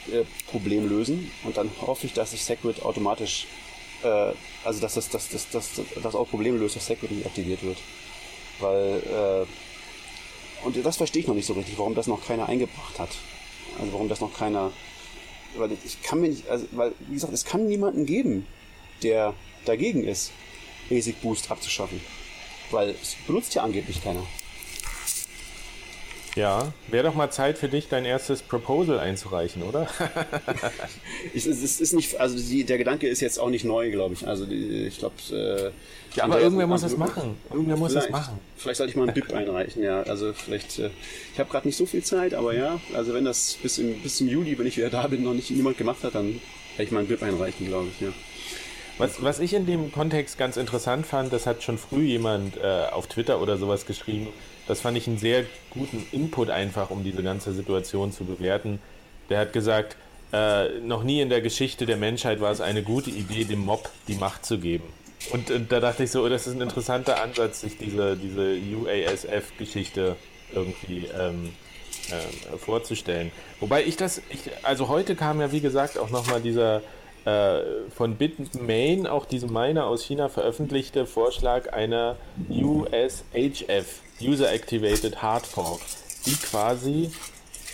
äh, Problem lösen und dann hoffe ich, dass sich Segwit automatisch, äh, also dass das, dass, dass, dass, das auch Probleme löst, dass Segwit nicht aktiviert wird. Weil, äh, und das verstehe ich noch nicht so richtig, warum das noch keiner eingebracht hat. Also warum das noch keiner, weil ich kann mir nicht, also, weil, wie gesagt, es kann niemanden geben, der dagegen ist, Basic Boost abzuschaffen. Weil es benutzt ja angeblich keiner. Ja, wäre doch mal Zeit für dich, dein erstes Proposal einzureichen, oder? es, es, ist nicht, also die, der Gedanke ist jetzt auch nicht neu, glaube ich. Also die, ich glaube. Äh, ja, aber irgendwer muss es machen. Irgendwer muss es machen. Vielleicht sollte ich mal ein BIP einreichen, ja. Also vielleicht. Äh, ich habe gerade nicht so viel Zeit, aber ja. Also wenn das bis, im, bis zum Juli, wenn ich wieder da bin, noch nicht niemand gemacht hat, dann werde ich mal ein BIP einreichen, glaube ich, ja. Was, was ich in dem Kontext ganz interessant fand, das hat schon früh jemand äh, auf Twitter oder sowas geschrieben, das fand ich einen sehr guten Input einfach, um diese ganze Situation zu bewerten. Der hat gesagt, äh, noch nie in der Geschichte der Menschheit war es eine gute Idee, dem Mob die Macht zu geben. Und, und da dachte ich so, oh, das ist ein interessanter Ansatz, sich diese, diese UASF-Geschichte irgendwie ähm, äh, vorzustellen. Wobei ich das, ich, also heute kam ja wie gesagt auch nochmal dieser äh, von Bitmain, auch diesem Miner aus China veröffentlichte Vorschlag einer USHF, User Activated Hard Fork, die quasi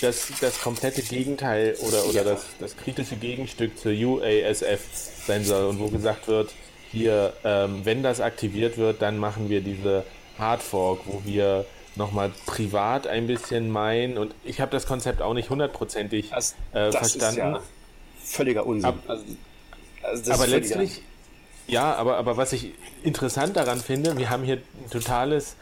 das, das komplette Gegenteil oder, oder das, das kritische Gegenstück zur UASF sein soll und wo gesagt wird, hier, ähm, wenn das aktiviert wird, dann machen wir diese Hard Fork, wo wir nochmal privat ein bisschen meinen und ich habe das Konzept auch nicht hundertprozentig äh, verstanden. Ja völliger Unsinn. Ab, also, also aber letztlich, ja, aber, aber was ich interessant daran finde, wir haben hier ein totales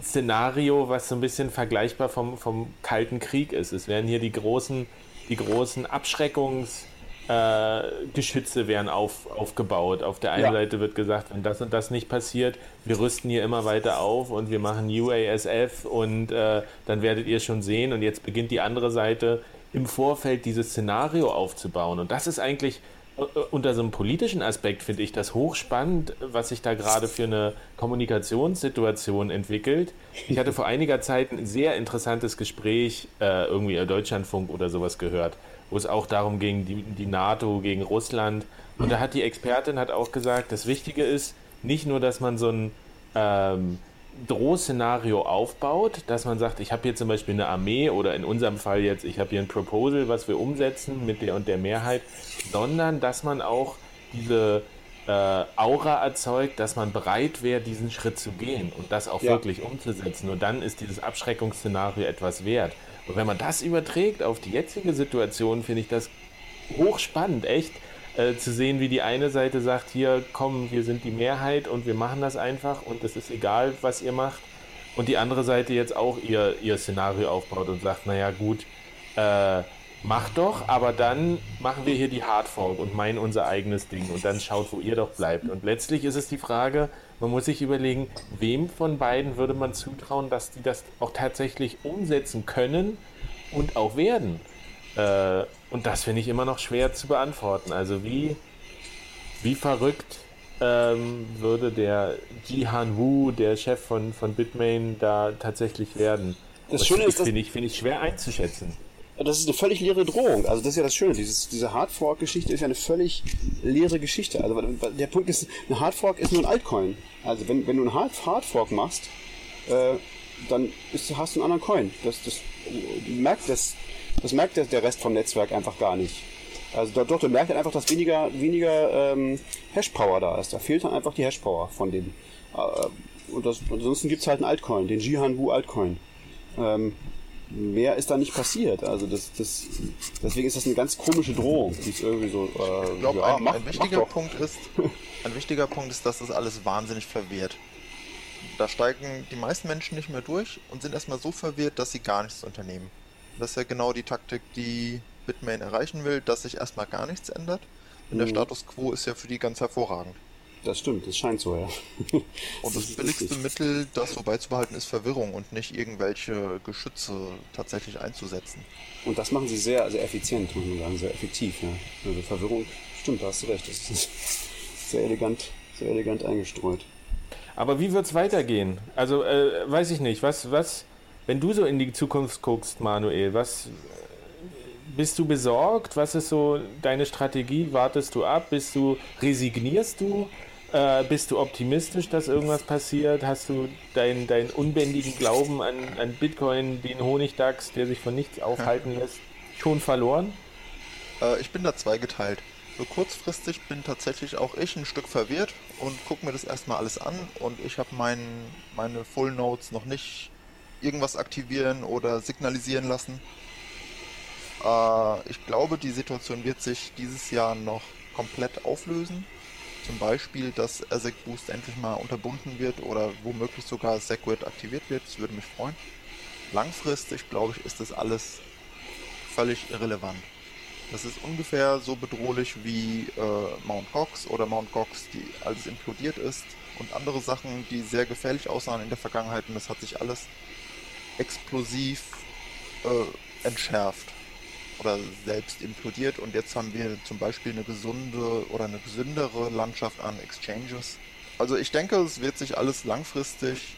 Szenario, was so ein bisschen vergleichbar vom, vom Kalten Krieg ist. Es werden hier die großen, die großen Abschreckungsgeschütze äh, werden auf, aufgebaut. Auf der einen ja. Seite wird gesagt, wenn das und das nicht passiert, wir rüsten hier immer weiter auf und wir machen UASF und äh, dann werdet ihr schon sehen. Und jetzt beginnt die andere Seite im Vorfeld dieses Szenario aufzubauen. Und das ist eigentlich äh, unter so einem politischen Aspekt finde ich das hochspannend, was sich da gerade für eine Kommunikationssituation entwickelt. Ich hatte vor einiger Zeit ein sehr interessantes Gespräch, äh, irgendwie im Deutschlandfunk oder sowas gehört, wo es auch darum ging, die, die NATO gegen Russland. Und da hat die Expertin hat auch gesagt, das Wichtige ist nicht nur, dass man so ein ähm, Drohszenario aufbaut, dass man sagt, ich habe hier zum Beispiel eine Armee oder in unserem Fall jetzt, ich habe hier ein Proposal, was wir umsetzen mit der und der Mehrheit, sondern dass man auch diese äh, Aura erzeugt, dass man bereit wäre, diesen Schritt zu gehen und das auch ja. wirklich umzusetzen. Nur dann ist dieses Abschreckungsszenario etwas wert. Und wenn man das überträgt auf die jetzige Situation, finde ich das hochspannend, echt äh, zu sehen, wie die eine Seite sagt, hier komm, wir sind die Mehrheit und wir machen das einfach und es ist egal, was ihr macht. Und die andere Seite jetzt auch ihr, ihr Szenario aufbaut und sagt, naja gut, äh, macht doch, aber dann machen wir hier die Hardfork und meinen unser eigenes Ding und dann schaut, wo ihr doch bleibt. Und letztlich ist es die Frage, man muss sich überlegen, wem von beiden würde man zutrauen, dass die das auch tatsächlich umsetzen können und auch werden. Äh, und das finde ich immer noch schwer zu beantworten. Also wie, wie verrückt ähm, würde der Jihan Wu, der Chef von, von Bitmain, da tatsächlich werden? Das, das Schöne ist, finde ich, find ich schwer einzuschätzen. Das ist eine völlig leere Drohung. Also das ist ja das Schöne. Dieses, diese Hardfork-Geschichte ist ja eine völlig leere Geschichte. Also der Punkt ist, eine Hardfork ist nur ein Altcoin. Also wenn, wenn du einen Hard Hardfork machst, äh, dann ist, hast du einen anderen Coin. Das, das merkt das, das merkt der, der Rest vom Netzwerk einfach gar nicht. Also dort, dort merkt er einfach, dass weniger, weniger ähm, Hash-Power da ist. Da fehlt dann einfach die Hash-Power von dem. Äh, und das, ansonsten gibt es halt einen Altcoin, den Jihan Wu Altcoin. Ähm, mehr ist da nicht passiert. Also das, das, deswegen ist das eine ganz komische Drohung, die ist irgendwie so. Äh, ich glaube, ja, ein, ein, wichtiger Punkt ist, ein wichtiger Punkt ist, dass das alles wahnsinnig verwirrt. Da steigen die meisten Menschen nicht mehr durch und sind erstmal so verwirrt, dass sie gar nichts unternehmen. Das ist ja genau die Taktik, die Bitmain erreichen will, dass sich erstmal gar nichts ändert. Denn mhm. der Status quo ist ja für die ganz hervorragend. Das stimmt, das scheint so, ja. und das, billigste. Mittel, das so beizubehalten, ist Verwirrung und nicht irgendwelche Geschütze tatsächlich einzusetzen. Und das machen sie sehr, sehr effizient, muss man sagen, sehr effektiv, ja. Also Verwirrung, stimmt, da hast du recht, das ist sehr elegant, sehr elegant eingestreut. Aber wie wird es weitergehen? Also, äh, weiß ich nicht, was, was, wenn du so in die Zukunft guckst, Manuel, was, bist du besorgt? Was ist so deine Strategie? Wartest du ab? Bist du, resignierst du? Äh, bist du optimistisch, dass irgendwas passiert? Hast du deinen dein unbändigen Glauben an, an Bitcoin, den Honigdachs, der sich von nichts aufhalten lässt, schon verloren? Äh, ich bin da zweigeteilt. So kurzfristig bin tatsächlich auch ich ein Stück verwirrt und gucke mir das erstmal alles an und ich habe mein, meine Full Notes noch nicht irgendwas aktivieren oder signalisieren lassen. Äh, ich glaube, die Situation wird sich dieses Jahr noch komplett auflösen. Zum Beispiel, dass ASIC Boost endlich mal unterbunden wird oder womöglich sogar Segwit aktiviert wird. Das würde mich freuen. Langfristig, glaube ich, ist das alles völlig irrelevant. Das ist ungefähr so bedrohlich wie äh, Mount Gox oder Mount Gox, die alles implodiert ist und andere Sachen, die sehr gefährlich aussahen in der Vergangenheit und das hat sich alles explosiv äh, entschärft oder selbst implodiert und jetzt haben wir zum Beispiel eine gesunde oder eine gesündere Landschaft an Exchanges. Also ich denke, es wird sich alles langfristig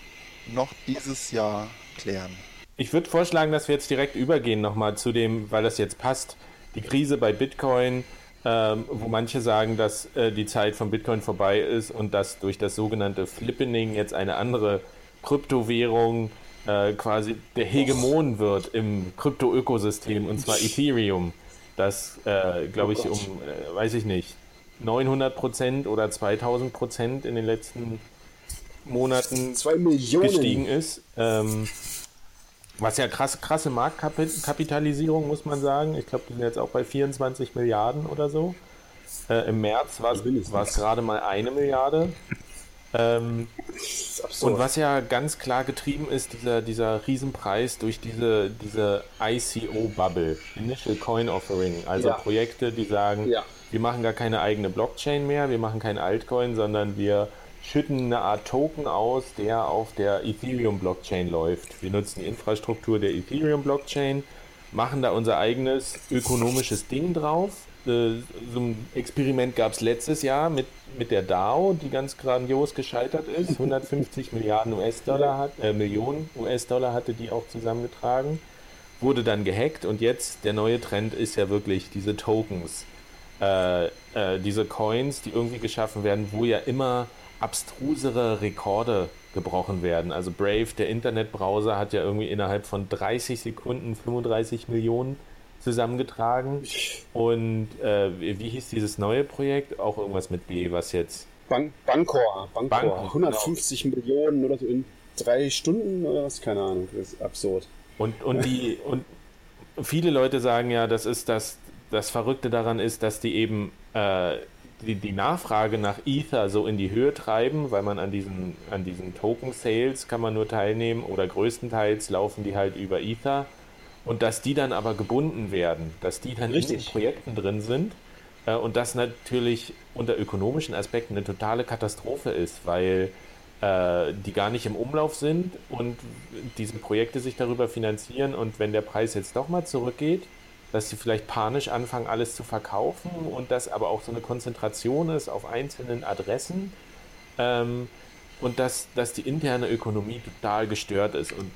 noch dieses Jahr klären. Ich würde vorschlagen, dass wir jetzt direkt übergehen nochmal zu dem, weil das jetzt passt, die Krise bei Bitcoin, ähm, wo manche sagen, dass äh, die Zeit von Bitcoin vorbei ist und dass durch das sogenannte Flippening jetzt eine andere Kryptowährung äh, quasi der Hegemon wird im Krypto-Ökosystem und zwar Ethereum, das, äh, glaube ich, oh um, äh, weiß ich nicht, 900 Prozent oder 2000 Prozent in den letzten Monaten gestiegen ist. Ähm, was ja krass, krasse Marktkapitalisierung, muss man sagen. Ich glaube, die sind jetzt auch bei 24 Milliarden oder so. Äh, Im März war es gerade mal eine Milliarde. Ähm, und was ja ganz klar getrieben ist, dieser, dieser Riesenpreis durch diese, diese ICO-Bubble, Initial Coin Offering, also ja. Projekte, die sagen, ja. wir machen gar keine eigene Blockchain mehr, wir machen kein Altcoin, sondern wir schütten eine Art Token aus, der auf der Ethereum-Blockchain läuft. Wir nutzen die Infrastruktur der Ethereum-Blockchain, machen da unser eigenes ökonomisches Ding drauf so ein Experiment gab es letztes Jahr mit, mit der DAO, die ganz grandios gescheitert ist. 150 Milliarden US-Dollar hat, äh, Millionen US-Dollar hatte die auch zusammengetragen. Wurde dann gehackt und jetzt der neue Trend ist ja wirklich diese Tokens, äh, äh, diese Coins, die irgendwie geschaffen werden, wo ja immer abstrusere Rekorde gebrochen werden. Also Brave, der Internetbrowser, hat ja irgendwie innerhalb von 30 Sekunden 35 Millionen zusammengetragen. Und äh, wie hieß dieses neue Projekt? Auch irgendwas mit B, was jetzt. Bank Bancor, Bancor. Bancor 150 genau. Millionen oder so in drei Stunden oder was? Keine Ahnung, das ist absurd. Und, und die und viele Leute sagen ja, das ist das, das Verrückte daran ist, dass die eben äh, die, die Nachfrage nach Ether so in die Höhe treiben, weil man an diesen, an diesen Token-Sales kann man nur teilnehmen oder größtenteils laufen die halt über Ether und dass die dann aber gebunden werden, dass die dann Richtig. in den Projekten drin sind äh, und das natürlich unter ökonomischen Aspekten eine totale Katastrophe ist, weil äh, die gar nicht im Umlauf sind und diese Projekte sich darüber finanzieren und wenn der Preis jetzt doch mal zurückgeht, dass sie vielleicht panisch anfangen, alles zu verkaufen und das aber auch so eine Konzentration ist auf einzelnen Adressen ähm, und dass, dass die interne Ökonomie total gestört ist. Und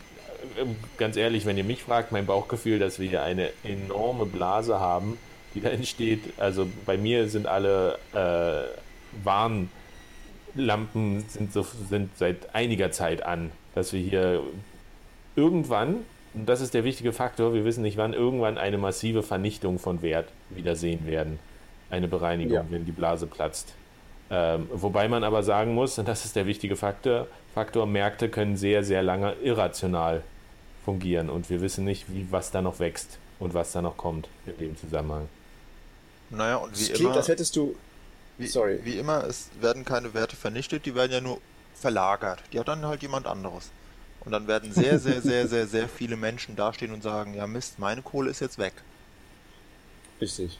ganz ehrlich, wenn ihr mich fragt, mein Bauchgefühl, dass wir hier eine enorme Blase haben, die da entsteht. Also bei mir sind alle äh, Warnlampen sind, so, sind seit einiger Zeit an, dass wir hier irgendwann, und das ist der wichtige Faktor, wir wissen nicht wann, irgendwann eine massive Vernichtung von Wert wiedersehen werden. Eine Bereinigung, ja. wenn die Blase platzt. Ähm, wobei man aber sagen muss, und das ist der wichtige Faktor, Faktor, Märkte können sehr, sehr lange irrational fungieren und wir wissen nicht, wie, was da noch wächst und was da noch kommt in dem Zusammenhang. Naja, und wie es klingt, immer. als hättest du. Wie, Sorry. Wie immer, es werden keine Werte vernichtet, die werden ja nur verlagert. Die hat dann halt jemand anderes. Und dann werden sehr, sehr, sehr, sehr, sehr viele Menschen dastehen und sagen, ja Mist, meine Kohle ist jetzt weg. Richtig.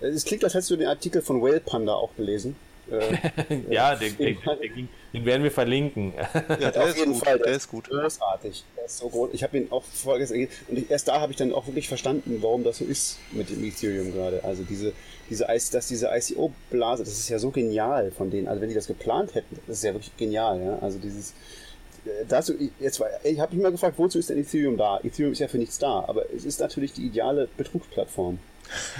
Es klingt, als hättest du den Artikel von Whale Panda auch gelesen. Äh, ja, den, den, den, den, werden wir verlinken. Ja, der auf jeden gut, Fall, der, ist gut. Großartig. Der ist so groß. Ich habe ihn auch vorgestern und ich, erst da habe ich dann auch wirklich verstanden, warum das so ist mit dem Ethereum gerade. Also diese, diese dass diese ICO-Blase, das ist ja so genial von denen. Also wenn die das geplant hätten, das ist ja wirklich genial. Ja? Also dieses äh, dazu, jetzt ich habe mich mal gefragt, wozu ist denn Ethereum da? Ethereum ist ja für nichts da, aber es ist natürlich die ideale Betrugsplattform.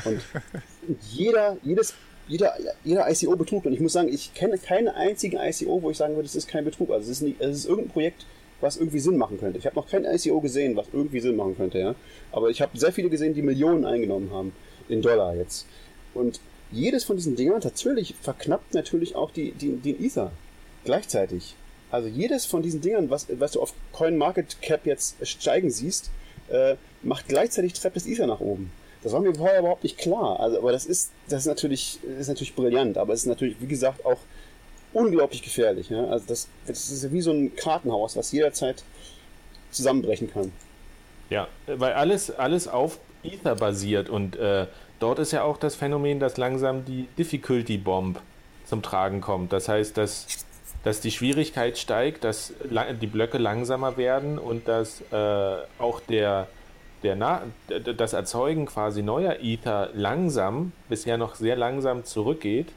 Und jeder, jedes jeder, jeder ICO betrug. Und ich muss sagen, ich kenne keinen einzigen ICO, wo ich sagen würde, es ist kein Betrug. Also es ist, nicht, es ist irgendein Projekt, was irgendwie Sinn machen könnte. Ich habe noch kein ICO gesehen, was irgendwie Sinn machen könnte, ja. Aber ich habe sehr viele gesehen, die Millionen eingenommen haben. In Dollar jetzt. Und jedes von diesen Dingern natürlich verknappt natürlich auch die, die, den Ether. Gleichzeitig. Also jedes von diesen Dingern, was, was du auf CoinMarketCap jetzt steigen siehst, äh, macht gleichzeitig treibt das Ether nach oben. Das war mir vorher überhaupt nicht klar. Also, aber das ist, das ist natürlich, ist natürlich brillant, aber es ist natürlich, wie gesagt, auch unglaublich gefährlich. Ja? Also das, das ist wie so ein Kartenhaus, was jederzeit zusammenbrechen kann. Ja, weil alles, alles auf Ether basiert und äh, dort ist ja auch das Phänomen, dass langsam die Difficulty Bomb zum Tragen kommt. Das heißt, dass, dass die Schwierigkeit steigt, dass die Blöcke langsamer werden und dass äh, auch der, der Na das Erzeugen quasi neuer Ether langsam, bisher noch sehr langsam zurückgeht,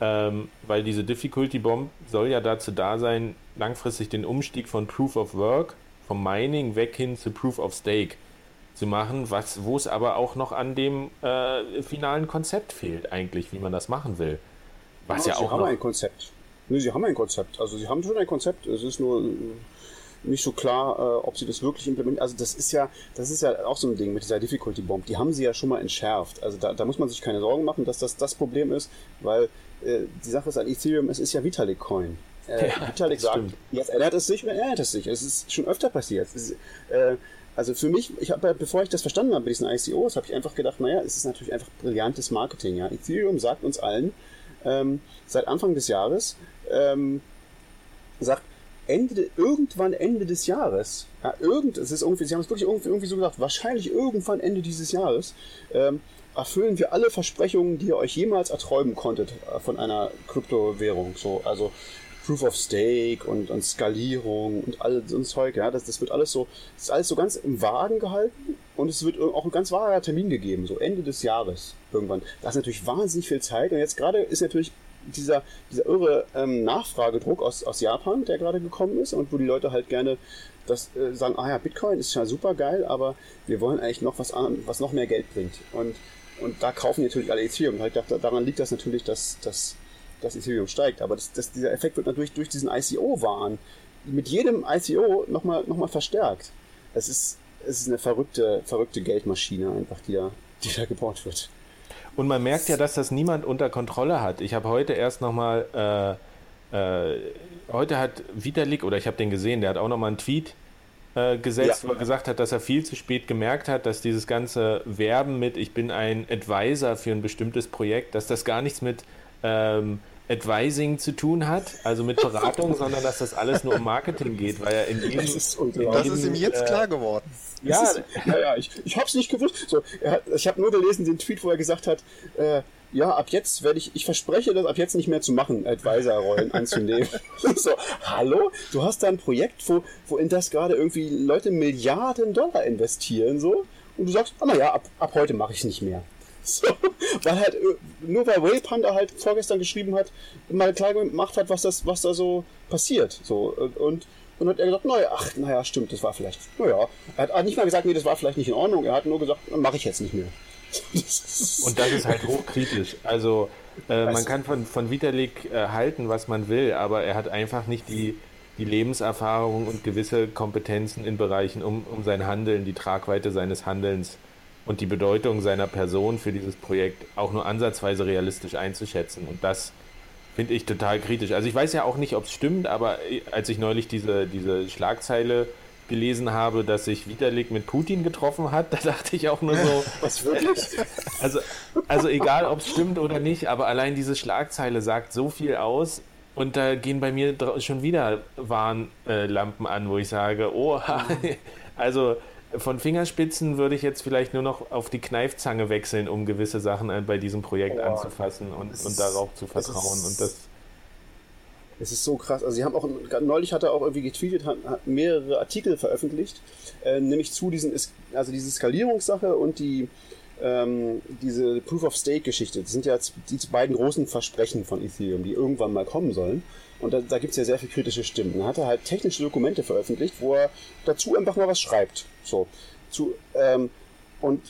ähm, weil diese Difficulty Bomb soll ja dazu da sein, langfristig den Umstieg von Proof of Work, vom Mining weg hin zu Proof of Stake zu machen, was, wo es aber auch noch an dem äh, finalen Konzept fehlt, eigentlich, wie man das machen will. Was ja, ja auch. Sie haben ein Konzept. Nee, sie haben ein Konzept. Also sie haben schon ein Konzept. Es ist nur nicht so klar, äh, ob sie das wirklich implementieren. Also das ist ja, das ist ja auch so ein Ding mit dieser Difficulty Bomb. Die haben sie ja schon mal entschärft. Also da, da muss man sich keine Sorgen machen, dass das das Problem ist, weil äh, die Sache ist an Ethereum, es ist ja Vitalik Coin. Äh, ja, Vitalik sagt, stimmt. jetzt ändert es sich, ändert es sich. Es ist schon öfter passiert. Ist, äh, also für mich, ich habe, bevor ich das verstanden habe bei diesen ICOs, habe ich einfach gedacht, naja, es ist natürlich einfach brillantes Marketing. Ja, Ethereum sagt uns allen ähm, seit Anfang des Jahres, ähm, sagt, Ende, irgendwann Ende des Jahres, ja, irgend, es ist irgendwie, sie haben es wirklich irgendwie, irgendwie so gesagt, wahrscheinlich irgendwann Ende dieses Jahres, ähm, erfüllen wir alle Versprechungen, die ihr euch jemals erträumen konntet äh, von einer Kryptowährung. So, also Proof of Stake und, und Skalierung und all so ein Zeug, ja, das, das wird alles so, das ist alles so ganz im Wagen gehalten und es wird auch ein ganz wahrer Termin gegeben, so Ende des Jahres irgendwann. Da ist natürlich wahnsinnig viel Zeit und jetzt gerade ist natürlich dieser, dieser irre ähm, Nachfragedruck aus, aus Japan, der gerade gekommen ist und wo die Leute halt gerne das äh, sagen, ah ja, Bitcoin ist ja super geil, aber wir wollen eigentlich noch was an, was noch mehr Geld bringt. Und, und da kaufen natürlich alle Ethereum. Dachte, daran liegt das natürlich, dass, dass, dass Ethereum steigt. Aber das, das, dieser Effekt wird natürlich durch diesen ICO-Wahn mit jedem ICO nochmal noch mal verstärkt. Es ist, ist eine verrückte, verrückte Geldmaschine einfach, die da, die da gebaut wird. Und man merkt ja, dass das niemand unter Kontrolle hat. Ich habe heute erst nochmal, äh, äh, heute hat Vitalik, oder ich habe den gesehen, der hat auch nochmal einen Tweet äh, gesetzt, ja. wo er gesagt hat, dass er viel zu spät gemerkt hat, dass dieses ganze Werben mit, ich bin ein Advisor für ein bestimmtes Projekt, dass das gar nichts mit ähm, Advising zu tun hat, also mit Beratung, sondern dass das alles nur um Marketing geht, weil er in jedem... Das ist, das ist ihm jetzt äh, klar geworden. Ja, ist, ja, ja, ich, ich habe es nicht gewusst. So, hat, ich habe nur gelesen den Tweet, wo er gesagt hat, äh, ja, ab jetzt werde ich, ich verspreche das ab jetzt nicht mehr zu machen, Advisor-Rollen anzunehmen. so, hallo? Du hast da ein Projekt, wo, wo in das gerade irgendwie Leute Milliarden Dollar investieren, so, und du sagst, ah, naja, ab, ab heute mache ich nicht mehr. So, weil halt, äh, nur weil Whale Panda halt vorgestern geschrieben hat, mal klar gemacht hat, was das, was da so passiert. So, und, und hat er gesagt, naja, ach, naja, stimmt, das war vielleicht, naja. Er hat nicht mal gesagt, nee, das war vielleicht nicht in Ordnung. Er hat nur gesagt, mache ich jetzt nicht mehr. und das ist halt hochkritisch. Also, äh, man kann von, von Vitalik äh, halten, was man will, aber er hat einfach nicht die, die Lebenserfahrung und gewisse Kompetenzen in Bereichen um, um sein Handeln, die Tragweite seines Handelns und die Bedeutung seiner Person für dieses Projekt auch nur ansatzweise realistisch einzuschätzen. Und das finde ich total kritisch. Also ich weiß ja auch nicht, ob es stimmt, aber als ich neulich diese, diese Schlagzeile gelesen habe, dass sich Vitalik mit Putin getroffen hat, da dachte ich auch nur so. Was wirklich? Also, also egal, ob es stimmt oder nicht, aber allein diese Schlagzeile sagt so viel aus. Und da gehen bei mir schon wieder Warnlampen an, wo ich sage, oh, also von Fingerspitzen würde ich jetzt vielleicht nur noch auf die Kneifzange wechseln, um gewisse Sachen bei diesem Projekt oh, anzufassen und, und darauf zu vertrauen. Ist, und das es ist so krass. Also sie haben auch neulich hat er auch irgendwie getweetet, hat, hat mehrere Artikel veröffentlicht, äh, nämlich zu diesen also diese Skalierungssache und die ähm, diese Proof of Stake Geschichte. Das sind ja die beiden großen Versprechen von Ethereum, die irgendwann mal kommen sollen. Und da, da gibt es ja sehr viel kritische Stimmen. Dann hat er halt technische Dokumente veröffentlicht, wo er dazu einfach mal was schreibt. So. Zu, ähm, und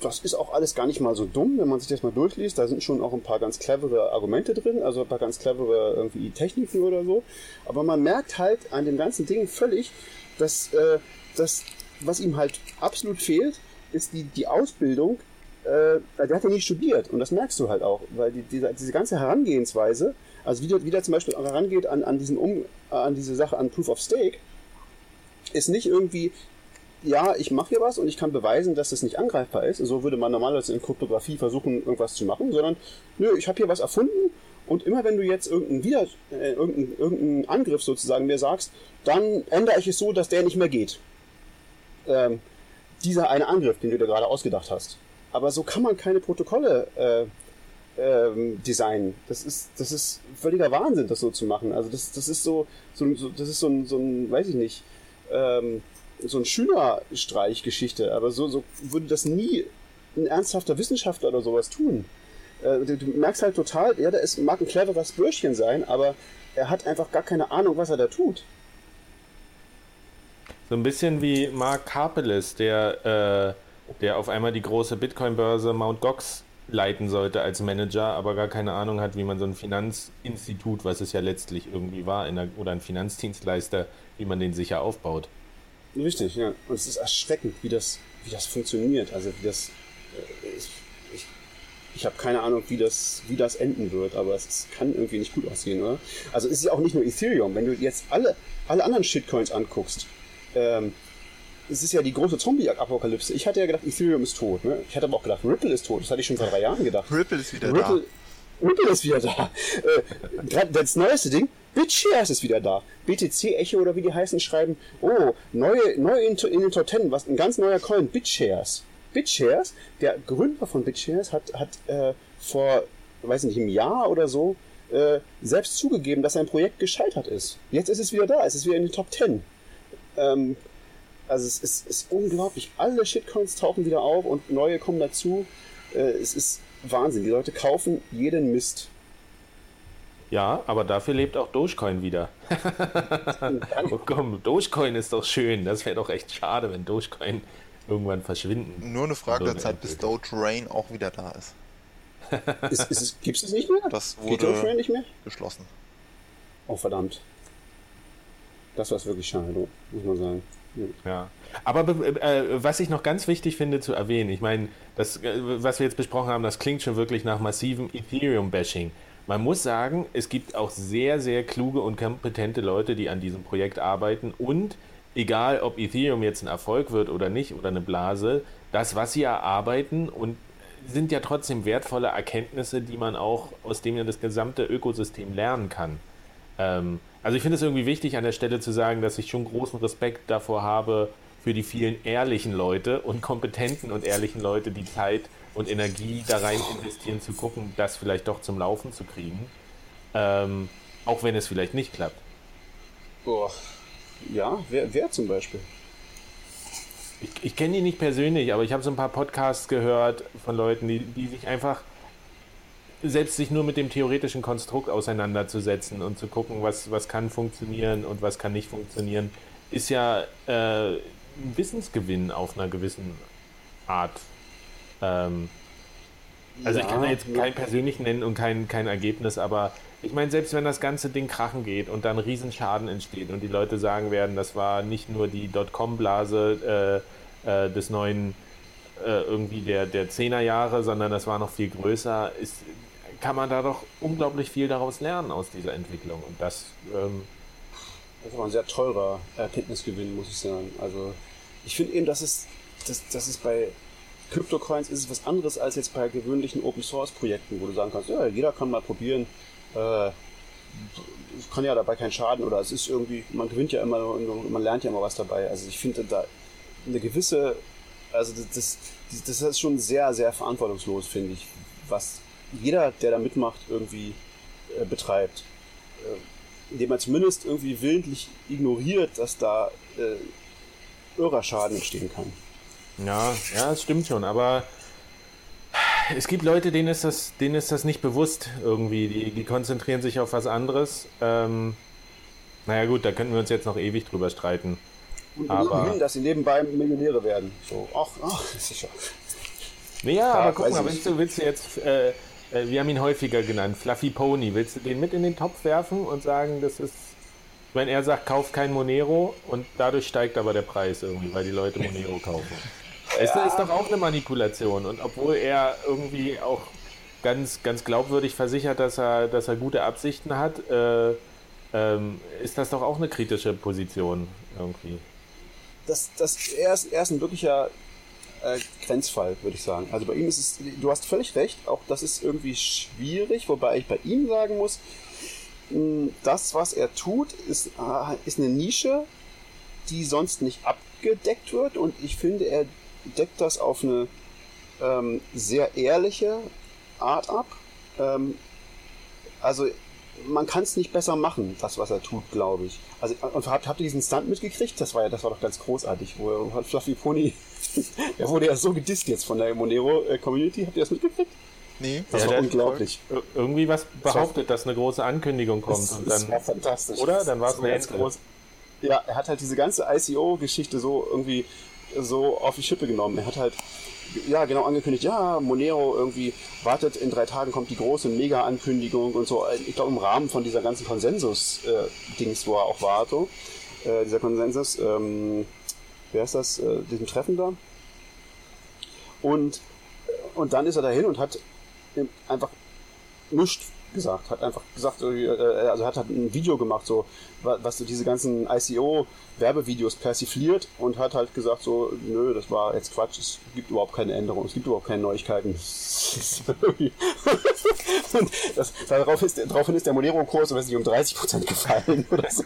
das ist auch alles gar nicht mal so dumm, wenn man sich das mal durchliest. Da sind schon auch ein paar ganz clevere Argumente drin, also ein paar ganz clevere irgendwie Techniken oder so. Aber man merkt halt an dem ganzen Ding völlig, dass äh, das, was ihm halt absolut fehlt, ist die, die Ausbildung. Äh, der hat ja nicht studiert und das merkst du halt auch, weil die, diese, diese ganze Herangehensweise also wie wie der zum Beispiel herangeht an, an, diesen um, an diese Sache, an Proof of Stake, ist nicht irgendwie, ja, ich mache hier was und ich kann beweisen, dass das nicht angreifbar ist. So würde man normalerweise in Kryptographie versuchen, irgendwas zu machen, sondern, nö, ich habe hier was erfunden und immer wenn du jetzt irgendeinen, Wieder, äh, irgendeinen, irgendeinen Angriff sozusagen mir sagst, dann ändere ich es so, dass der nicht mehr geht. Ähm, dieser eine Angriff, den du dir gerade ausgedacht hast. Aber so kann man keine Protokolle äh, ähm, Design. Das ist, das ist völliger Wahnsinn, das so zu machen. Also das, das ist so, so, so das ist so ein, so ein, weiß ich nicht, ähm, so ein Schülerstreichgeschichte, aber so, so würde das nie ein ernsthafter Wissenschaftler oder sowas tun. Äh, du, du, merkst halt total, ja, der ist, mag ein cleveres Bürschchen sein, aber er hat einfach gar keine Ahnung, was er da tut. So ein bisschen wie Mark Karpeles, der, äh, der auf einmal die große Bitcoin-Börse Mt. Gox leiten sollte als Manager, aber gar keine Ahnung hat, wie man so ein Finanzinstitut, was es ja letztlich irgendwie war, der, oder ein Finanzdienstleister, wie man den sicher aufbaut. Richtig, ja. Und es ist erschreckend, wie das, wie das funktioniert. Also wie das. Äh, ich, ich, ich habe keine Ahnung, wie das, wie das enden wird, aber es, kann irgendwie nicht gut aussehen, oder? Also es ist ja auch nicht nur Ethereum. Wenn du jetzt alle, alle anderen Shitcoins anguckst, ähm, es ist ja die große Zombie-Apokalypse. Ich hatte ja gedacht, Ethereum ist tot. Ne? Ich hatte aber auch gedacht, Ripple ist tot. Das hatte ich schon vor drei Jahren gedacht. Ripple ist wieder Ripple, da. Ripple ist wieder da. Äh, das neueste Ding, BitShares ist wieder da. BTC Echo oder wie die heißen, schreiben, oh, neue, neu in, in den Top Ten, was ein ganz neuer Coin, BitShares. BitShares, der Gründer von BitShares hat, hat äh, vor, weiß nicht, einem Jahr oder so äh, selbst zugegeben, dass sein Projekt gescheitert ist. Jetzt ist es wieder da, es ist wieder in den Top Ten. Ähm, also es ist, ist unglaublich. Alle Shitcoins tauchen wieder auf und neue kommen dazu. Äh, es ist Wahnsinn. Die Leute kaufen jeden Mist. Ja, aber dafür lebt auch Dogecoin wieder. oh komm, Dogecoin ist doch schön. Das wäre doch echt schade, wenn Dogecoin irgendwann verschwinden. Nur eine Frage der Zeit, bis Doge Rain auch wieder da ist. ist, ist es, Gibt es nicht mehr? Das wurde Geht Doge Rain nicht mehr? geschlossen. Oh verdammt. Das war wirklich schade, muss man sagen. Ja. Aber äh, was ich noch ganz wichtig finde zu erwähnen, ich meine, das, äh, was wir jetzt besprochen haben, das klingt schon wirklich nach massivem Ethereum-Bashing. Man muss sagen, es gibt auch sehr, sehr kluge und kompetente Leute, die an diesem Projekt arbeiten und egal, ob Ethereum jetzt ein Erfolg wird oder nicht oder eine Blase, das, was sie erarbeiten und sind ja trotzdem wertvolle Erkenntnisse, die man auch aus dem ja das gesamte Ökosystem lernen kann. Ähm, also ich finde es irgendwie wichtig an der Stelle zu sagen, dass ich schon großen Respekt davor habe für die vielen ehrlichen Leute und kompetenten und ehrlichen Leute, die Zeit und Energie da rein investieren, zu gucken, das vielleicht doch zum Laufen zu kriegen. Ähm, auch wenn es vielleicht nicht klappt. Boah. Ja, wer, wer zum Beispiel? Ich, ich kenne die nicht persönlich, aber ich habe so ein paar Podcasts gehört von Leuten, die, die sich einfach selbst sich nur mit dem theoretischen Konstrukt auseinanderzusetzen und zu gucken, was, was kann funktionieren und was kann nicht funktionieren, ist ja äh, ein Wissensgewinn auf einer gewissen Art. Ähm, Also ja, ich kann da jetzt keinen persönlich nennen und kein, kein Ergebnis, aber ich meine, selbst wenn das ganze Ding krachen geht und dann Riesenschaden entsteht und die Leute sagen werden, das war nicht nur die Dotcom-Blase äh, äh, des neuen äh, irgendwie der, der 10er Jahre, sondern das war noch viel größer, ist, kann man da doch unglaublich viel daraus lernen aus dieser Entwicklung. Und das, ähm, das war ein sehr teurer Erkenntnisgewinn, muss ich sagen. Also ich finde eben, dass es, dass, dass es bei CryptoCoins ist es was anderes als jetzt bei gewöhnlichen Open Source Projekten, wo du sagen kannst, ja, jeder kann mal probieren, äh, kann ja dabei keinen Schaden oder es ist irgendwie, man gewinnt ja immer und man lernt ja immer was dabei. Also ich finde da eine gewisse, also das, das, das ist schon sehr, sehr verantwortungslos, finde ich, was jeder, der da mitmacht, irgendwie äh, betreibt. Äh, indem man zumindest irgendwie willentlich ignoriert, dass da äh, irrer Schaden entstehen kann. Ja, ja, das stimmt schon, aber es gibt Leute, denen ist das, denen ist das nicht bewusst irgendwie. Die, die konzentrieren sich auf was anderes. Ähm, naja gut, da könnten wir uns jetzt noch ewig drüber streiten. Und aber hin, dass sie nebenbei Millionäre werden. So, ach, ach, sicher. Naja, ja, aber guck mal, willst du, willst du jetzt, äh, äh, wir haben ihn häufiger genannt, Fluffy Pony, willst du den mit in den Topf werfen und sagen, das ist, wenn er sagt, kauf kein Monero und dadurch steigt aber der Preis irgendwie, weil die Leute Monero kaufen. Es ja. ist doch auch eine Manipulation. Und obwohl er irgendwie auch ganz, ganz glaubwürdig versichert, dass er, dass er gute Absichten hat, äh, ähm, ist das doch auch eine kritische Position irgendwie. Das, das, er, ist, er ist ein wirklicher äh, Grenzfall, würde ich sagen. Also bei ihm ist es, du hast völlig recht, auch das ist irgendwie schwierig, wobei ich bei ihm sagen muss, das, was er tut, ist, äh, ist eine Nische, die sonst nicht abgedeckt wird und ich finde, er deckt das auf eine ähm, sehr ehrliche Art ab. Ähm, also man kann es nicht besser machen, das was er tut, glaube ich. Also und habt, habt ihr diesen Stunt mitgekriegt? Das war ja, das war doch ganz großartig, wo er, Fluffy Pony, der wurde ja so gedisst jetzt von der Monero äh, Community. Habt ihr das mitgekriegt? Nee, das ja, war unglaublich. Irgendwie was behauptet, dass eine große Ankündigung kommt. Das, und dann, das war fantastisch. Oder? Dann war es eine groß. Ja, er hat halt diese ganze ICO-Geschichte so irgendwie so auf die Schippe genommen. Er hat halt ja, genau angekündigt, ja, Monero irgendwie wartet, in drei Tagen kommt die große Mega-Ankündigung und so. Ich glaube, im Rahmen von dieser ganzen Konsensus-Dings, äh, wo er auch war, so, äh, dieser Konsensus, ähm, wer ist das, äh, diesem Treffen da? Und, und dann ist er dahin und hat einfach nichts gesagt, hat einfach gesagt, äh, also hat ein Video gemacht, so, was so diese ganzen ICO Werbevideos persifliert und hat halt gesagt so, nö, das war jetzt Quatsch, es gibt überhaupt keine Änderung, es gibt überhaupt keine Neuigkeiten. und das, darauf ist, daraufhin ist der Monero-Kurs, weiß nicht, um 30% gefallen oder so.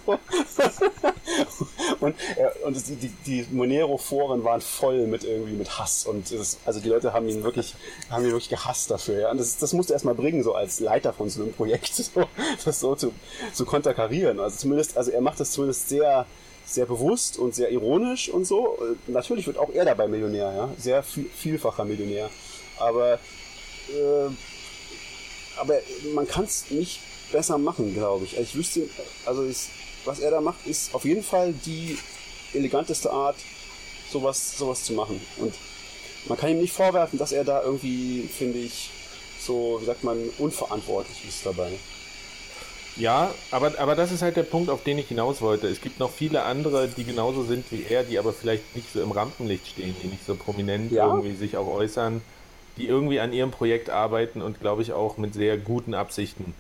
und äh, und die, die, die Monero-Foren waren voll mit irgendwie mit Hass und das, also die Leute haben ihn wirklich, haben ihn wirklich gehasst dafür. Ja? Und das, das musste erstmal bringen, so als Leiter von so einem Projekt, so, das so zu, zu konterkarieren. Also zumindest, also er macht das zumindest sehr sehr bewusst und sehr ironisch und so. Natürlich wird auch er dabei Millionär, ja, sehr viel, vielfacher Millionär. Aber, äh, aber man kann es nicht besser machen, glaube ich. Ich wüsste, also ist, was er da macht, ist auf jeden Fall die eleganteste Art, sowas, sowas zu machen. Und man kann ihm nicht vorwerfen, dass er da irgendwie, finde ich, so, wie sagt man, unverantwortlich ist dabei. Ja, aber, aber das ist halt der Punkt, auf den ich hinaus wollte. Es gibt noch viele andere, die genauso sind wie er, die aber vielleicht nicht so im Rampenlicht stehen, die nicht so prominent ja. irgendwie sich auch äußern, die irgendwie an ihrem Projekt arbeiten und glaube ich auch mit sehr guten Absichten,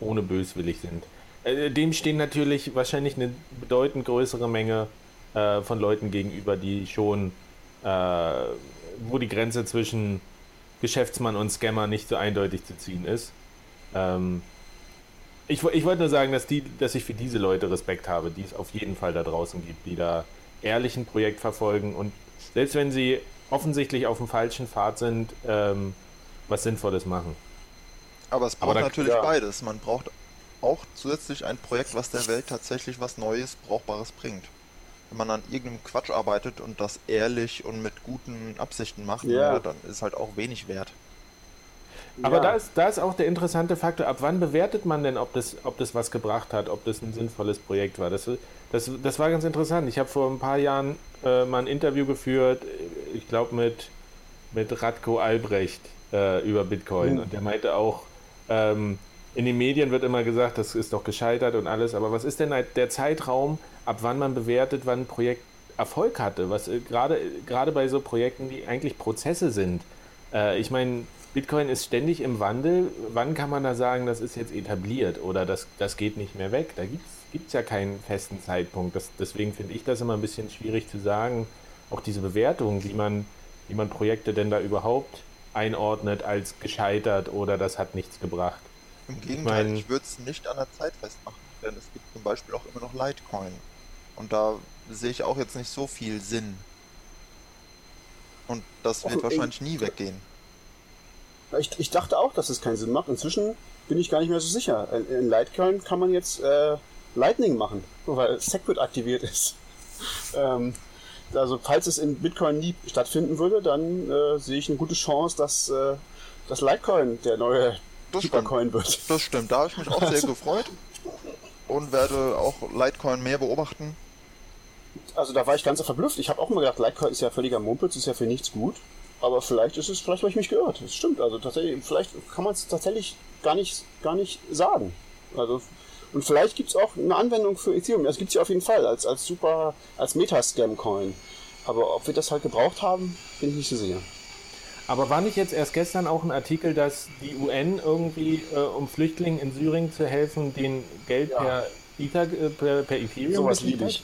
ohne böswillig sind. Äh, dem stehen natürlich wahrscheinlich eine bedeutend größere Menge äh, von Leuten gegenüber, die schon, äh, wo die Grenze zwischen Geschäftsmann und Scammer nicht so eindeutig zu ziehen ist. Ähm, ich, ich wollte nur sagen, dass, die, dass ich für diese Leute Respekt habe, die es auf jeden Fall da draußen gibt, die da ehrlich ein Projekt verfolgen und selbst wenn sie offensichtlich auf dem falschen Pfad sind, ähm, was Sinnvolles machen. Aber es braucht Aber da, natürlich ja. beides. Man braucht auch zusätzlich ein Projekt, was der Welt tatsächlich was Neues, Brauchbares bringt. Wenn man an irgendeinem Quatsch arbeitet und das ehrlich und mit guten Absichten macht, ja. Dann ist halt auch wenig wert. Aber ja. da, ist, da ist auch der interessante Faktor, ab wann bewertet man denn, ob das, ob das was gebracht hat, ob das ein sinnvolles Projekt war? Das, das, das war ganz interessant. Ich habe vor ein paar Jahren äh, mal ein Interview geführt, ich glaube mit mit Radko Albrecht äh, über Bitcoin. Mhm. Und der meinte auch, ähm, in den Medien wird immer gesagt, das ist doch gescheitert und alles, aber was ist denn der Zeitraum, ab wann man bewertet, wann ein Projekt Erfolg hatte? Was äh, gerade gerade bei so Projekten, die eigentlich Prozesse sind. Äh, ich meine, Bitcoin ist ständig im Wandel. Wann kann man da sagen, das ist jetzt etabliert oder das, das geht nicht mehr weg? Da gibt es ja keinen festen Zeitpunkt. Das, deswegen finde ich das immer ein bisschen schwierig zu sagen. Auch diese Bewertung, wie man, wie man Projekte denn da überhaupt einordnet als gescheitert oder das hat nichts gebracht. Im Gegenteil, ich, mein, ich würde es nicht an der Zeit festmachen, denn es gibt zum Beispiel auch immer noch Litecoin. Und da sehe ich auch jetzt nicht so viel Sinn. Und das wird wahrscheinlich nie weggehen. Ich, ich, dachte auch, dass es keinen Sinn macht. Inzwischen bin ich gar nicht mehr so sicher. In Litecoin kann man jetzt äh, Lightning machen, weil Segwit aktiviert ist. ähm, also falls es in Bitcoin nie stattfinden würde, dann äh, sehe ich eine gute Chance, dass äh, das Litecoin der neue das Supercoin wird. Das stimmt, da habe ich mich auch sehr gefreut und werde auch Litecoin mehr beobachten. Also da war ich ganz verblüfft. Ich habe auch immer gedacht, Litecoin ist ja völliger Mumpitz, ist ja für nichts gut. Aber vielleicht ist es, vielleicht habe ich mich geirrt. Das stimmt. Also tatsächlich, vielleicht kann man es tatsächlich gar nicht, gar nicht sagen. Also und vielleicht gibt es auch eine Anwendung für Ethereum. Das gibt es ja auf jeden Fall als, als super, als Meta-Scam-Coin. Aber ob wir das halt gebraucht haben, bin ich nicht so sicher. Aber war nicht jetzt erst gestern auch ein Artikel, dass die UN irgendwie, äh, um Flüchtlingen in Syrien zu helfen, den Geld ja. per, Ether, äh, per, per Ethereum Sowas liebe ich.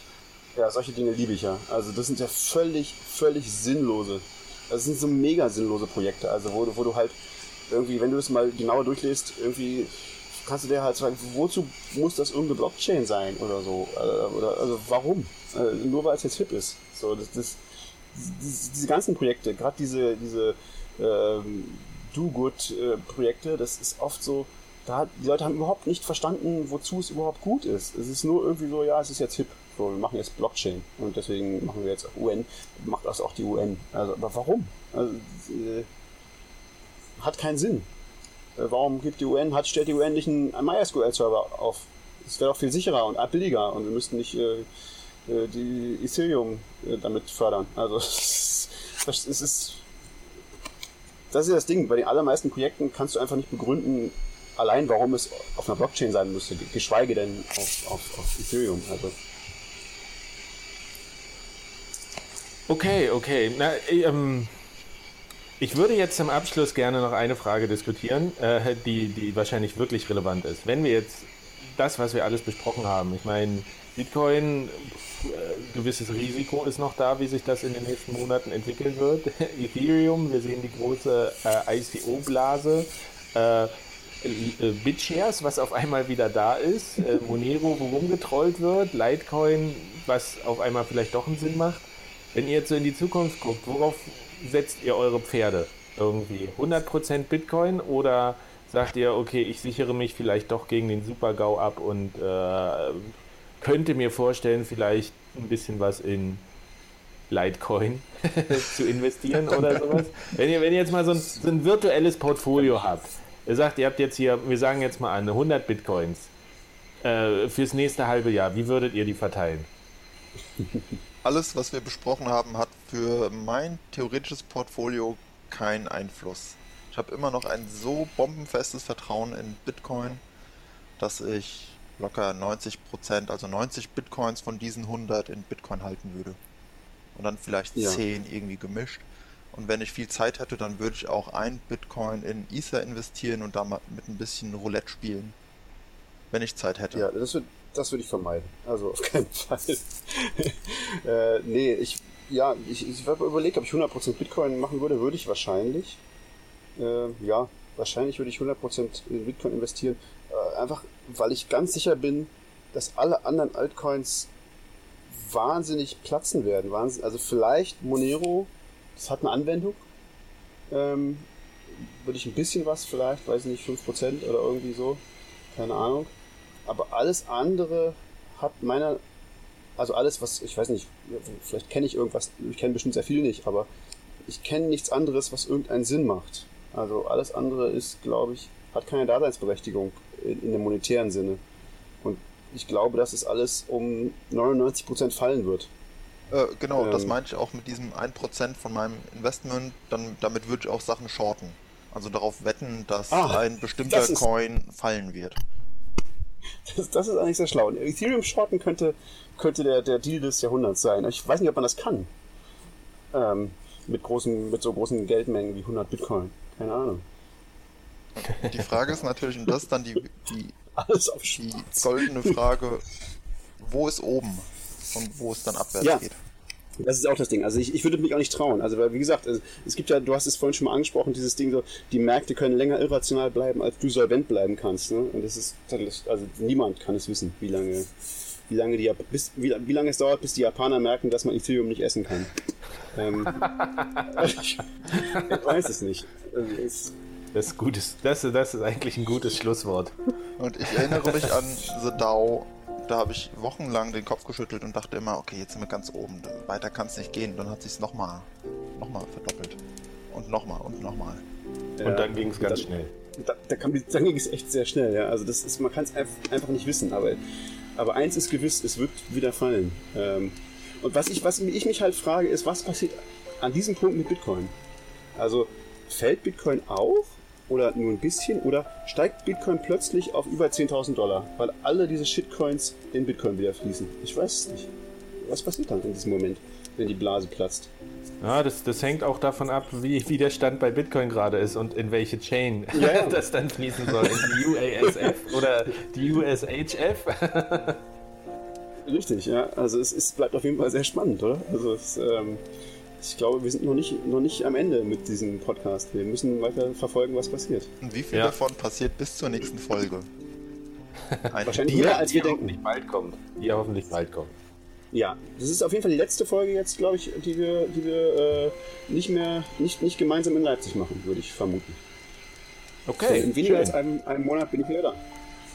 Ja, solche Dinge liebe ich ja. Also das sind ja völlig, völlig sinnlose. Das sind so mega sinnlose Projekte. Also wo, wo du halt irgendwie, wenn du es mal genauer durchliest, irgendwie kannst du dir halt sagen, wozu muss das irgendeine Blockchain sein oder so? Äh, oder, also warum? Äh, nur weil es jetzt hip ist. So, das, das, diese, diese ganzen Projekte, gerade diese, diese ähm, Do-Good-Projekte, das ist oft so, da die Leute haben überhaupt nicht verstanden, wozu es überhaupt gut ist. Es ist nur irgendwie so, ja, es ist jetzt hip. So, wir machen jetzt Blockchain und deswegen machen wir jetzt UN, macht das auch die UN. Also, aber warum? Also, äh, hat keinen Sinn. Äh, warum gibt die UN, hat, stellt die UN nicht einen MySQL-Server auf? Das wäre doch viel sicherer und billiger und wir müssten nicht äh, äh die Ethereum äh, damit fördern. Also es ist das ist das Ding. Bei den allermeisten Projekten kannst du einfach nicht begründen, allein warum es auf einer Blockchain sein müsste, geschweige denn auf, auf, auf Ethereum. Also. Okay, okay. Na, ähm, ich würde jetzt zum Abschluss gerne noch eine Frage diskutieren, äh, die, die wahrscheinlich wirklich relevant ist. Wenn wir jetzt das, was wir alles besprochen haben, ich meine, Bitcoin, äh, gewisses Risiko ist noch da, wie sich das in den nächsten Monaten entwickeln wird. Ethereum, wir sehen die große äh, ICO-Blase. Äh, äh, BitShares, was auf einmal wieder da ist, äh, Monero, wo rumgetrollt wird, Litecoin, was auf einmal vielleicht doch einen Sinn macht. Wenn ihr jetzt so in die Zukunft guckt, worauf setzt ihr eure Pferde? Irgendwie 100% Bitcoin oder sagt ihr, okay, ich sichere mich vielleicht doch gegen den Super-GAU ab und äh, könnte mir vorstellen, vielleicht ein bisschen was in Litecoin zu investieren oder sowas. Wenn ihr, wenn ihr jetzt mal so ein, so ein, virtuelles Portfolio habt, ihr sagt, ihr habt jetzt hier, wir sagen jetzt mal an, 100 Bitcoins äh, fürs nächste halbe Jahr, wie würdet ihr die verteilen? Alles, was wir besprochen haben, hat für mein theoretisches Portfolio keinen Einfluss. Ich habe immer noch ein so bombenfestes Vertrauen in Bitcoin, dass ich locker 90 Prozent, also 90 Bitcoins von diesen 100 in Bitcoin halten würde. Und dann vielleicht ja. 10 irgendwie gemischt. Und wenn ich viel Zeit hätte, dann würde ich auch ein Bitcoin in Ether investieren und da mit ein bisschen Roulette spielen. Wenn ich Zeit hätte. Ja, das, wird, das würde ich vermeiden. Also auf keinen Fall. äh, nee, ich, ja, ich, ich habe überlegt, ob ich 100% Bitcoin machen würde, würde ich wahrscheinlich. Äh, ja, wahrscheinlich würde ich 100% in Bitcoin investieren. Äh, einfach, weil ich ganz sicher bin, dass alle anderen Altcoins wahnsinnig platzen werden. Wahnsinn, also vielleicht Monero, das hat eine Anwendung. Ähm, würde ich ein bisschen was vielleicht, weiß nicht, 5% oder irgendwie so. Keine Ahnung. Aber alles andere hat meiner, also alles, was, ich weiß nicht, vielleicht kenne ich irgendwas, ich kenne bestimmt sehr viel nicht, aber ich kenne nichts anderes, was irgendeinen Sinn macht. Also alles andere ist, glaube ich, hat keine Daseinsberechtigung in, in dem monetären Sinne. Und ich glaube, dass es alles um 99% fallen wird. Äh, genau, ähm, das meinte ich auch mit diesem 1% von meinem Investment. Dann, damit würde ich auch Sachen shorten. Also darauf wetten, dass ah, ein bestimmter ist, Coin fallen wird. Das, das, ist eigentlich sehr schlau. Ethereum shorten könnte, könnte der, der Deal des Jahrhunderts sein. Ich weiß nicht, ob man das kann. Ähm, mit, großen, mit so großen Geldmengen wie 100 Bitcoin. Keine Ahnung. Die Frage ist natürlich, und das ist dann die, die, Alles auf die goldene Frage, wo ist oben und wo es dann abwärts ja. geht. Das ist auch das Ding. Also ich, ich würde mich auch nicht trauen. Also weil, wie gesagt, es gibt ja, du hast es vorhin schon mal angesprochen, dieses Ding so, die Märkte können länger irrational bleiben, als du solvent bleiben kannst. Ne? Und das ist, also niemand kann es wissen, wie lange, wie lange die, bis, wie, wie lange es dauert, bis die Japaner merken, dass man Ethereum nicht essen kann. ähm, ich, ich, weiß es nicht. Also es, das ist, gutes, das, das ist eigentlich ein gutes Schlusswort. Und ich erinnere mich an The DAO da habe ich wochenlang den Kopf geschüttelt und dachte immer, okay, jetzt sind wir ganz oben, weiter kann es nicht gehen. Dann hat sich es nochmal noch mal verdoppelt. Und nochmal und nochmal. Ja, und dann ging es ganz dann, schnell. Da, da kam, dann ging es echt sehr schnell, ja. Also das ist, man kann es einfach nicht wissen, aber, aber eins ist gewiss, es wird wieder fallen. Ähm, und was ich, was ich mich halt frage, ist, was passiert an diesem Punkt mit Bitcoin? Also fällt Bitcoin auf oder nur ein bisschen? Oder steigt Bitcoin plötzlich auf über 10.000 Dollar, weil alle diese Shitcoins in Bitcoin wieder fließen? Ich weiß es nicht. Was passiert dann in diesem Moment, wenn die Blase platzt? Ja, das, das hängt auch davon ab, wie, wie der Stand bei Bitcoin gerade ist und in welche Chain ja, ja. das dann fließen soll. In die UASF oder die USHF. Richtig, ja. Also es, es bleibt auf jeden Fall sehr spannend, oder? Also es, ähm, ich glaube, wir sind noch nicht, noch nicht am Ende mit diesem Podcast. Wir müssen weiter verfolgen, was passiert. Und wie viel ja. davon passiert bis zur nächsten Folge? Wahrscheinlich mehr, als wir denken. Die bald kommt. Die hoffentlich bald kommt. Ja, das ist auf jeden Fall die letzte Folge jetzt, glaube ich, die wir, die wir äh, nicht mehr, nicht, nicht gemeinsam in Leipzig machen, würde ich vermuten. Okay. So, in weniger schön. als einem, einem Monat bin ich wieder da.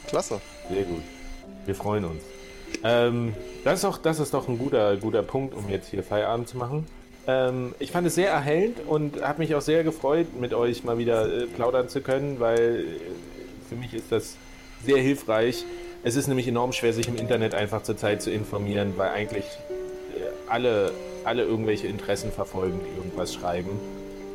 Klasse. Sehr gut. Wir freuen uns. Ähm, das, ist doch, das ist doch ein guter, guter Punkt, um jetzt hier Feierabend zu machen. Ähm, ich fand es sehr erhellend und habe mich auch sehr gefreut, mit euch mal wieder äh, plaudern zu können, weil äh, für mich ist das sehr hilfreich. Es ist nämlich enorm schwer, sich im Internet einfach zur Zeit zu informieren, weil eigentlich äh, alle, alle irgendwelche Interessen verfolgen, die irgendwas schreiben.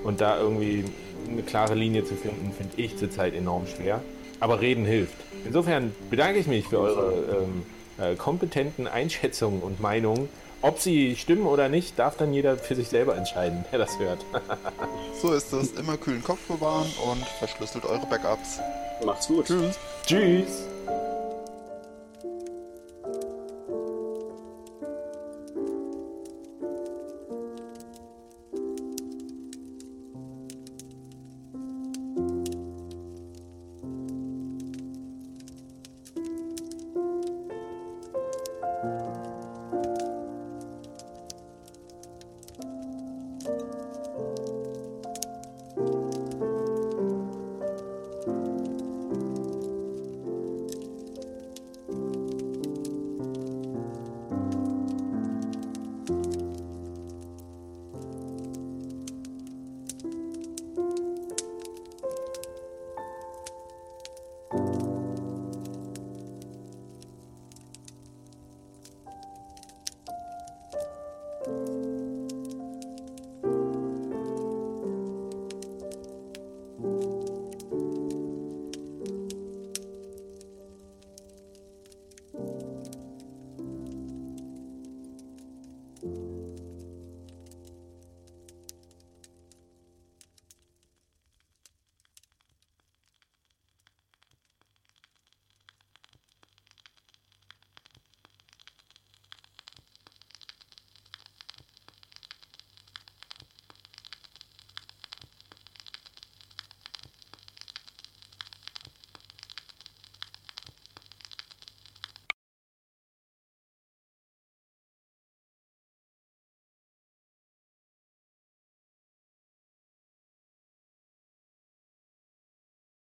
Und da irgendwie eine klare Linie zu finden, finde ich zurzeit enorm schwer. Aber reden hilft. Insofern bedanke ich mich für eure ähm, äh, kompetenten Einschätzungen und Meinungen. Ob sie stimmen oder nicht, darf dann jeder für sich selber entscheiden, der das hört. so ist es. Immer kühlen Kopf bewahren und verschlüsselt eure Backups. Macht's gut. Tschüss. Tschüss.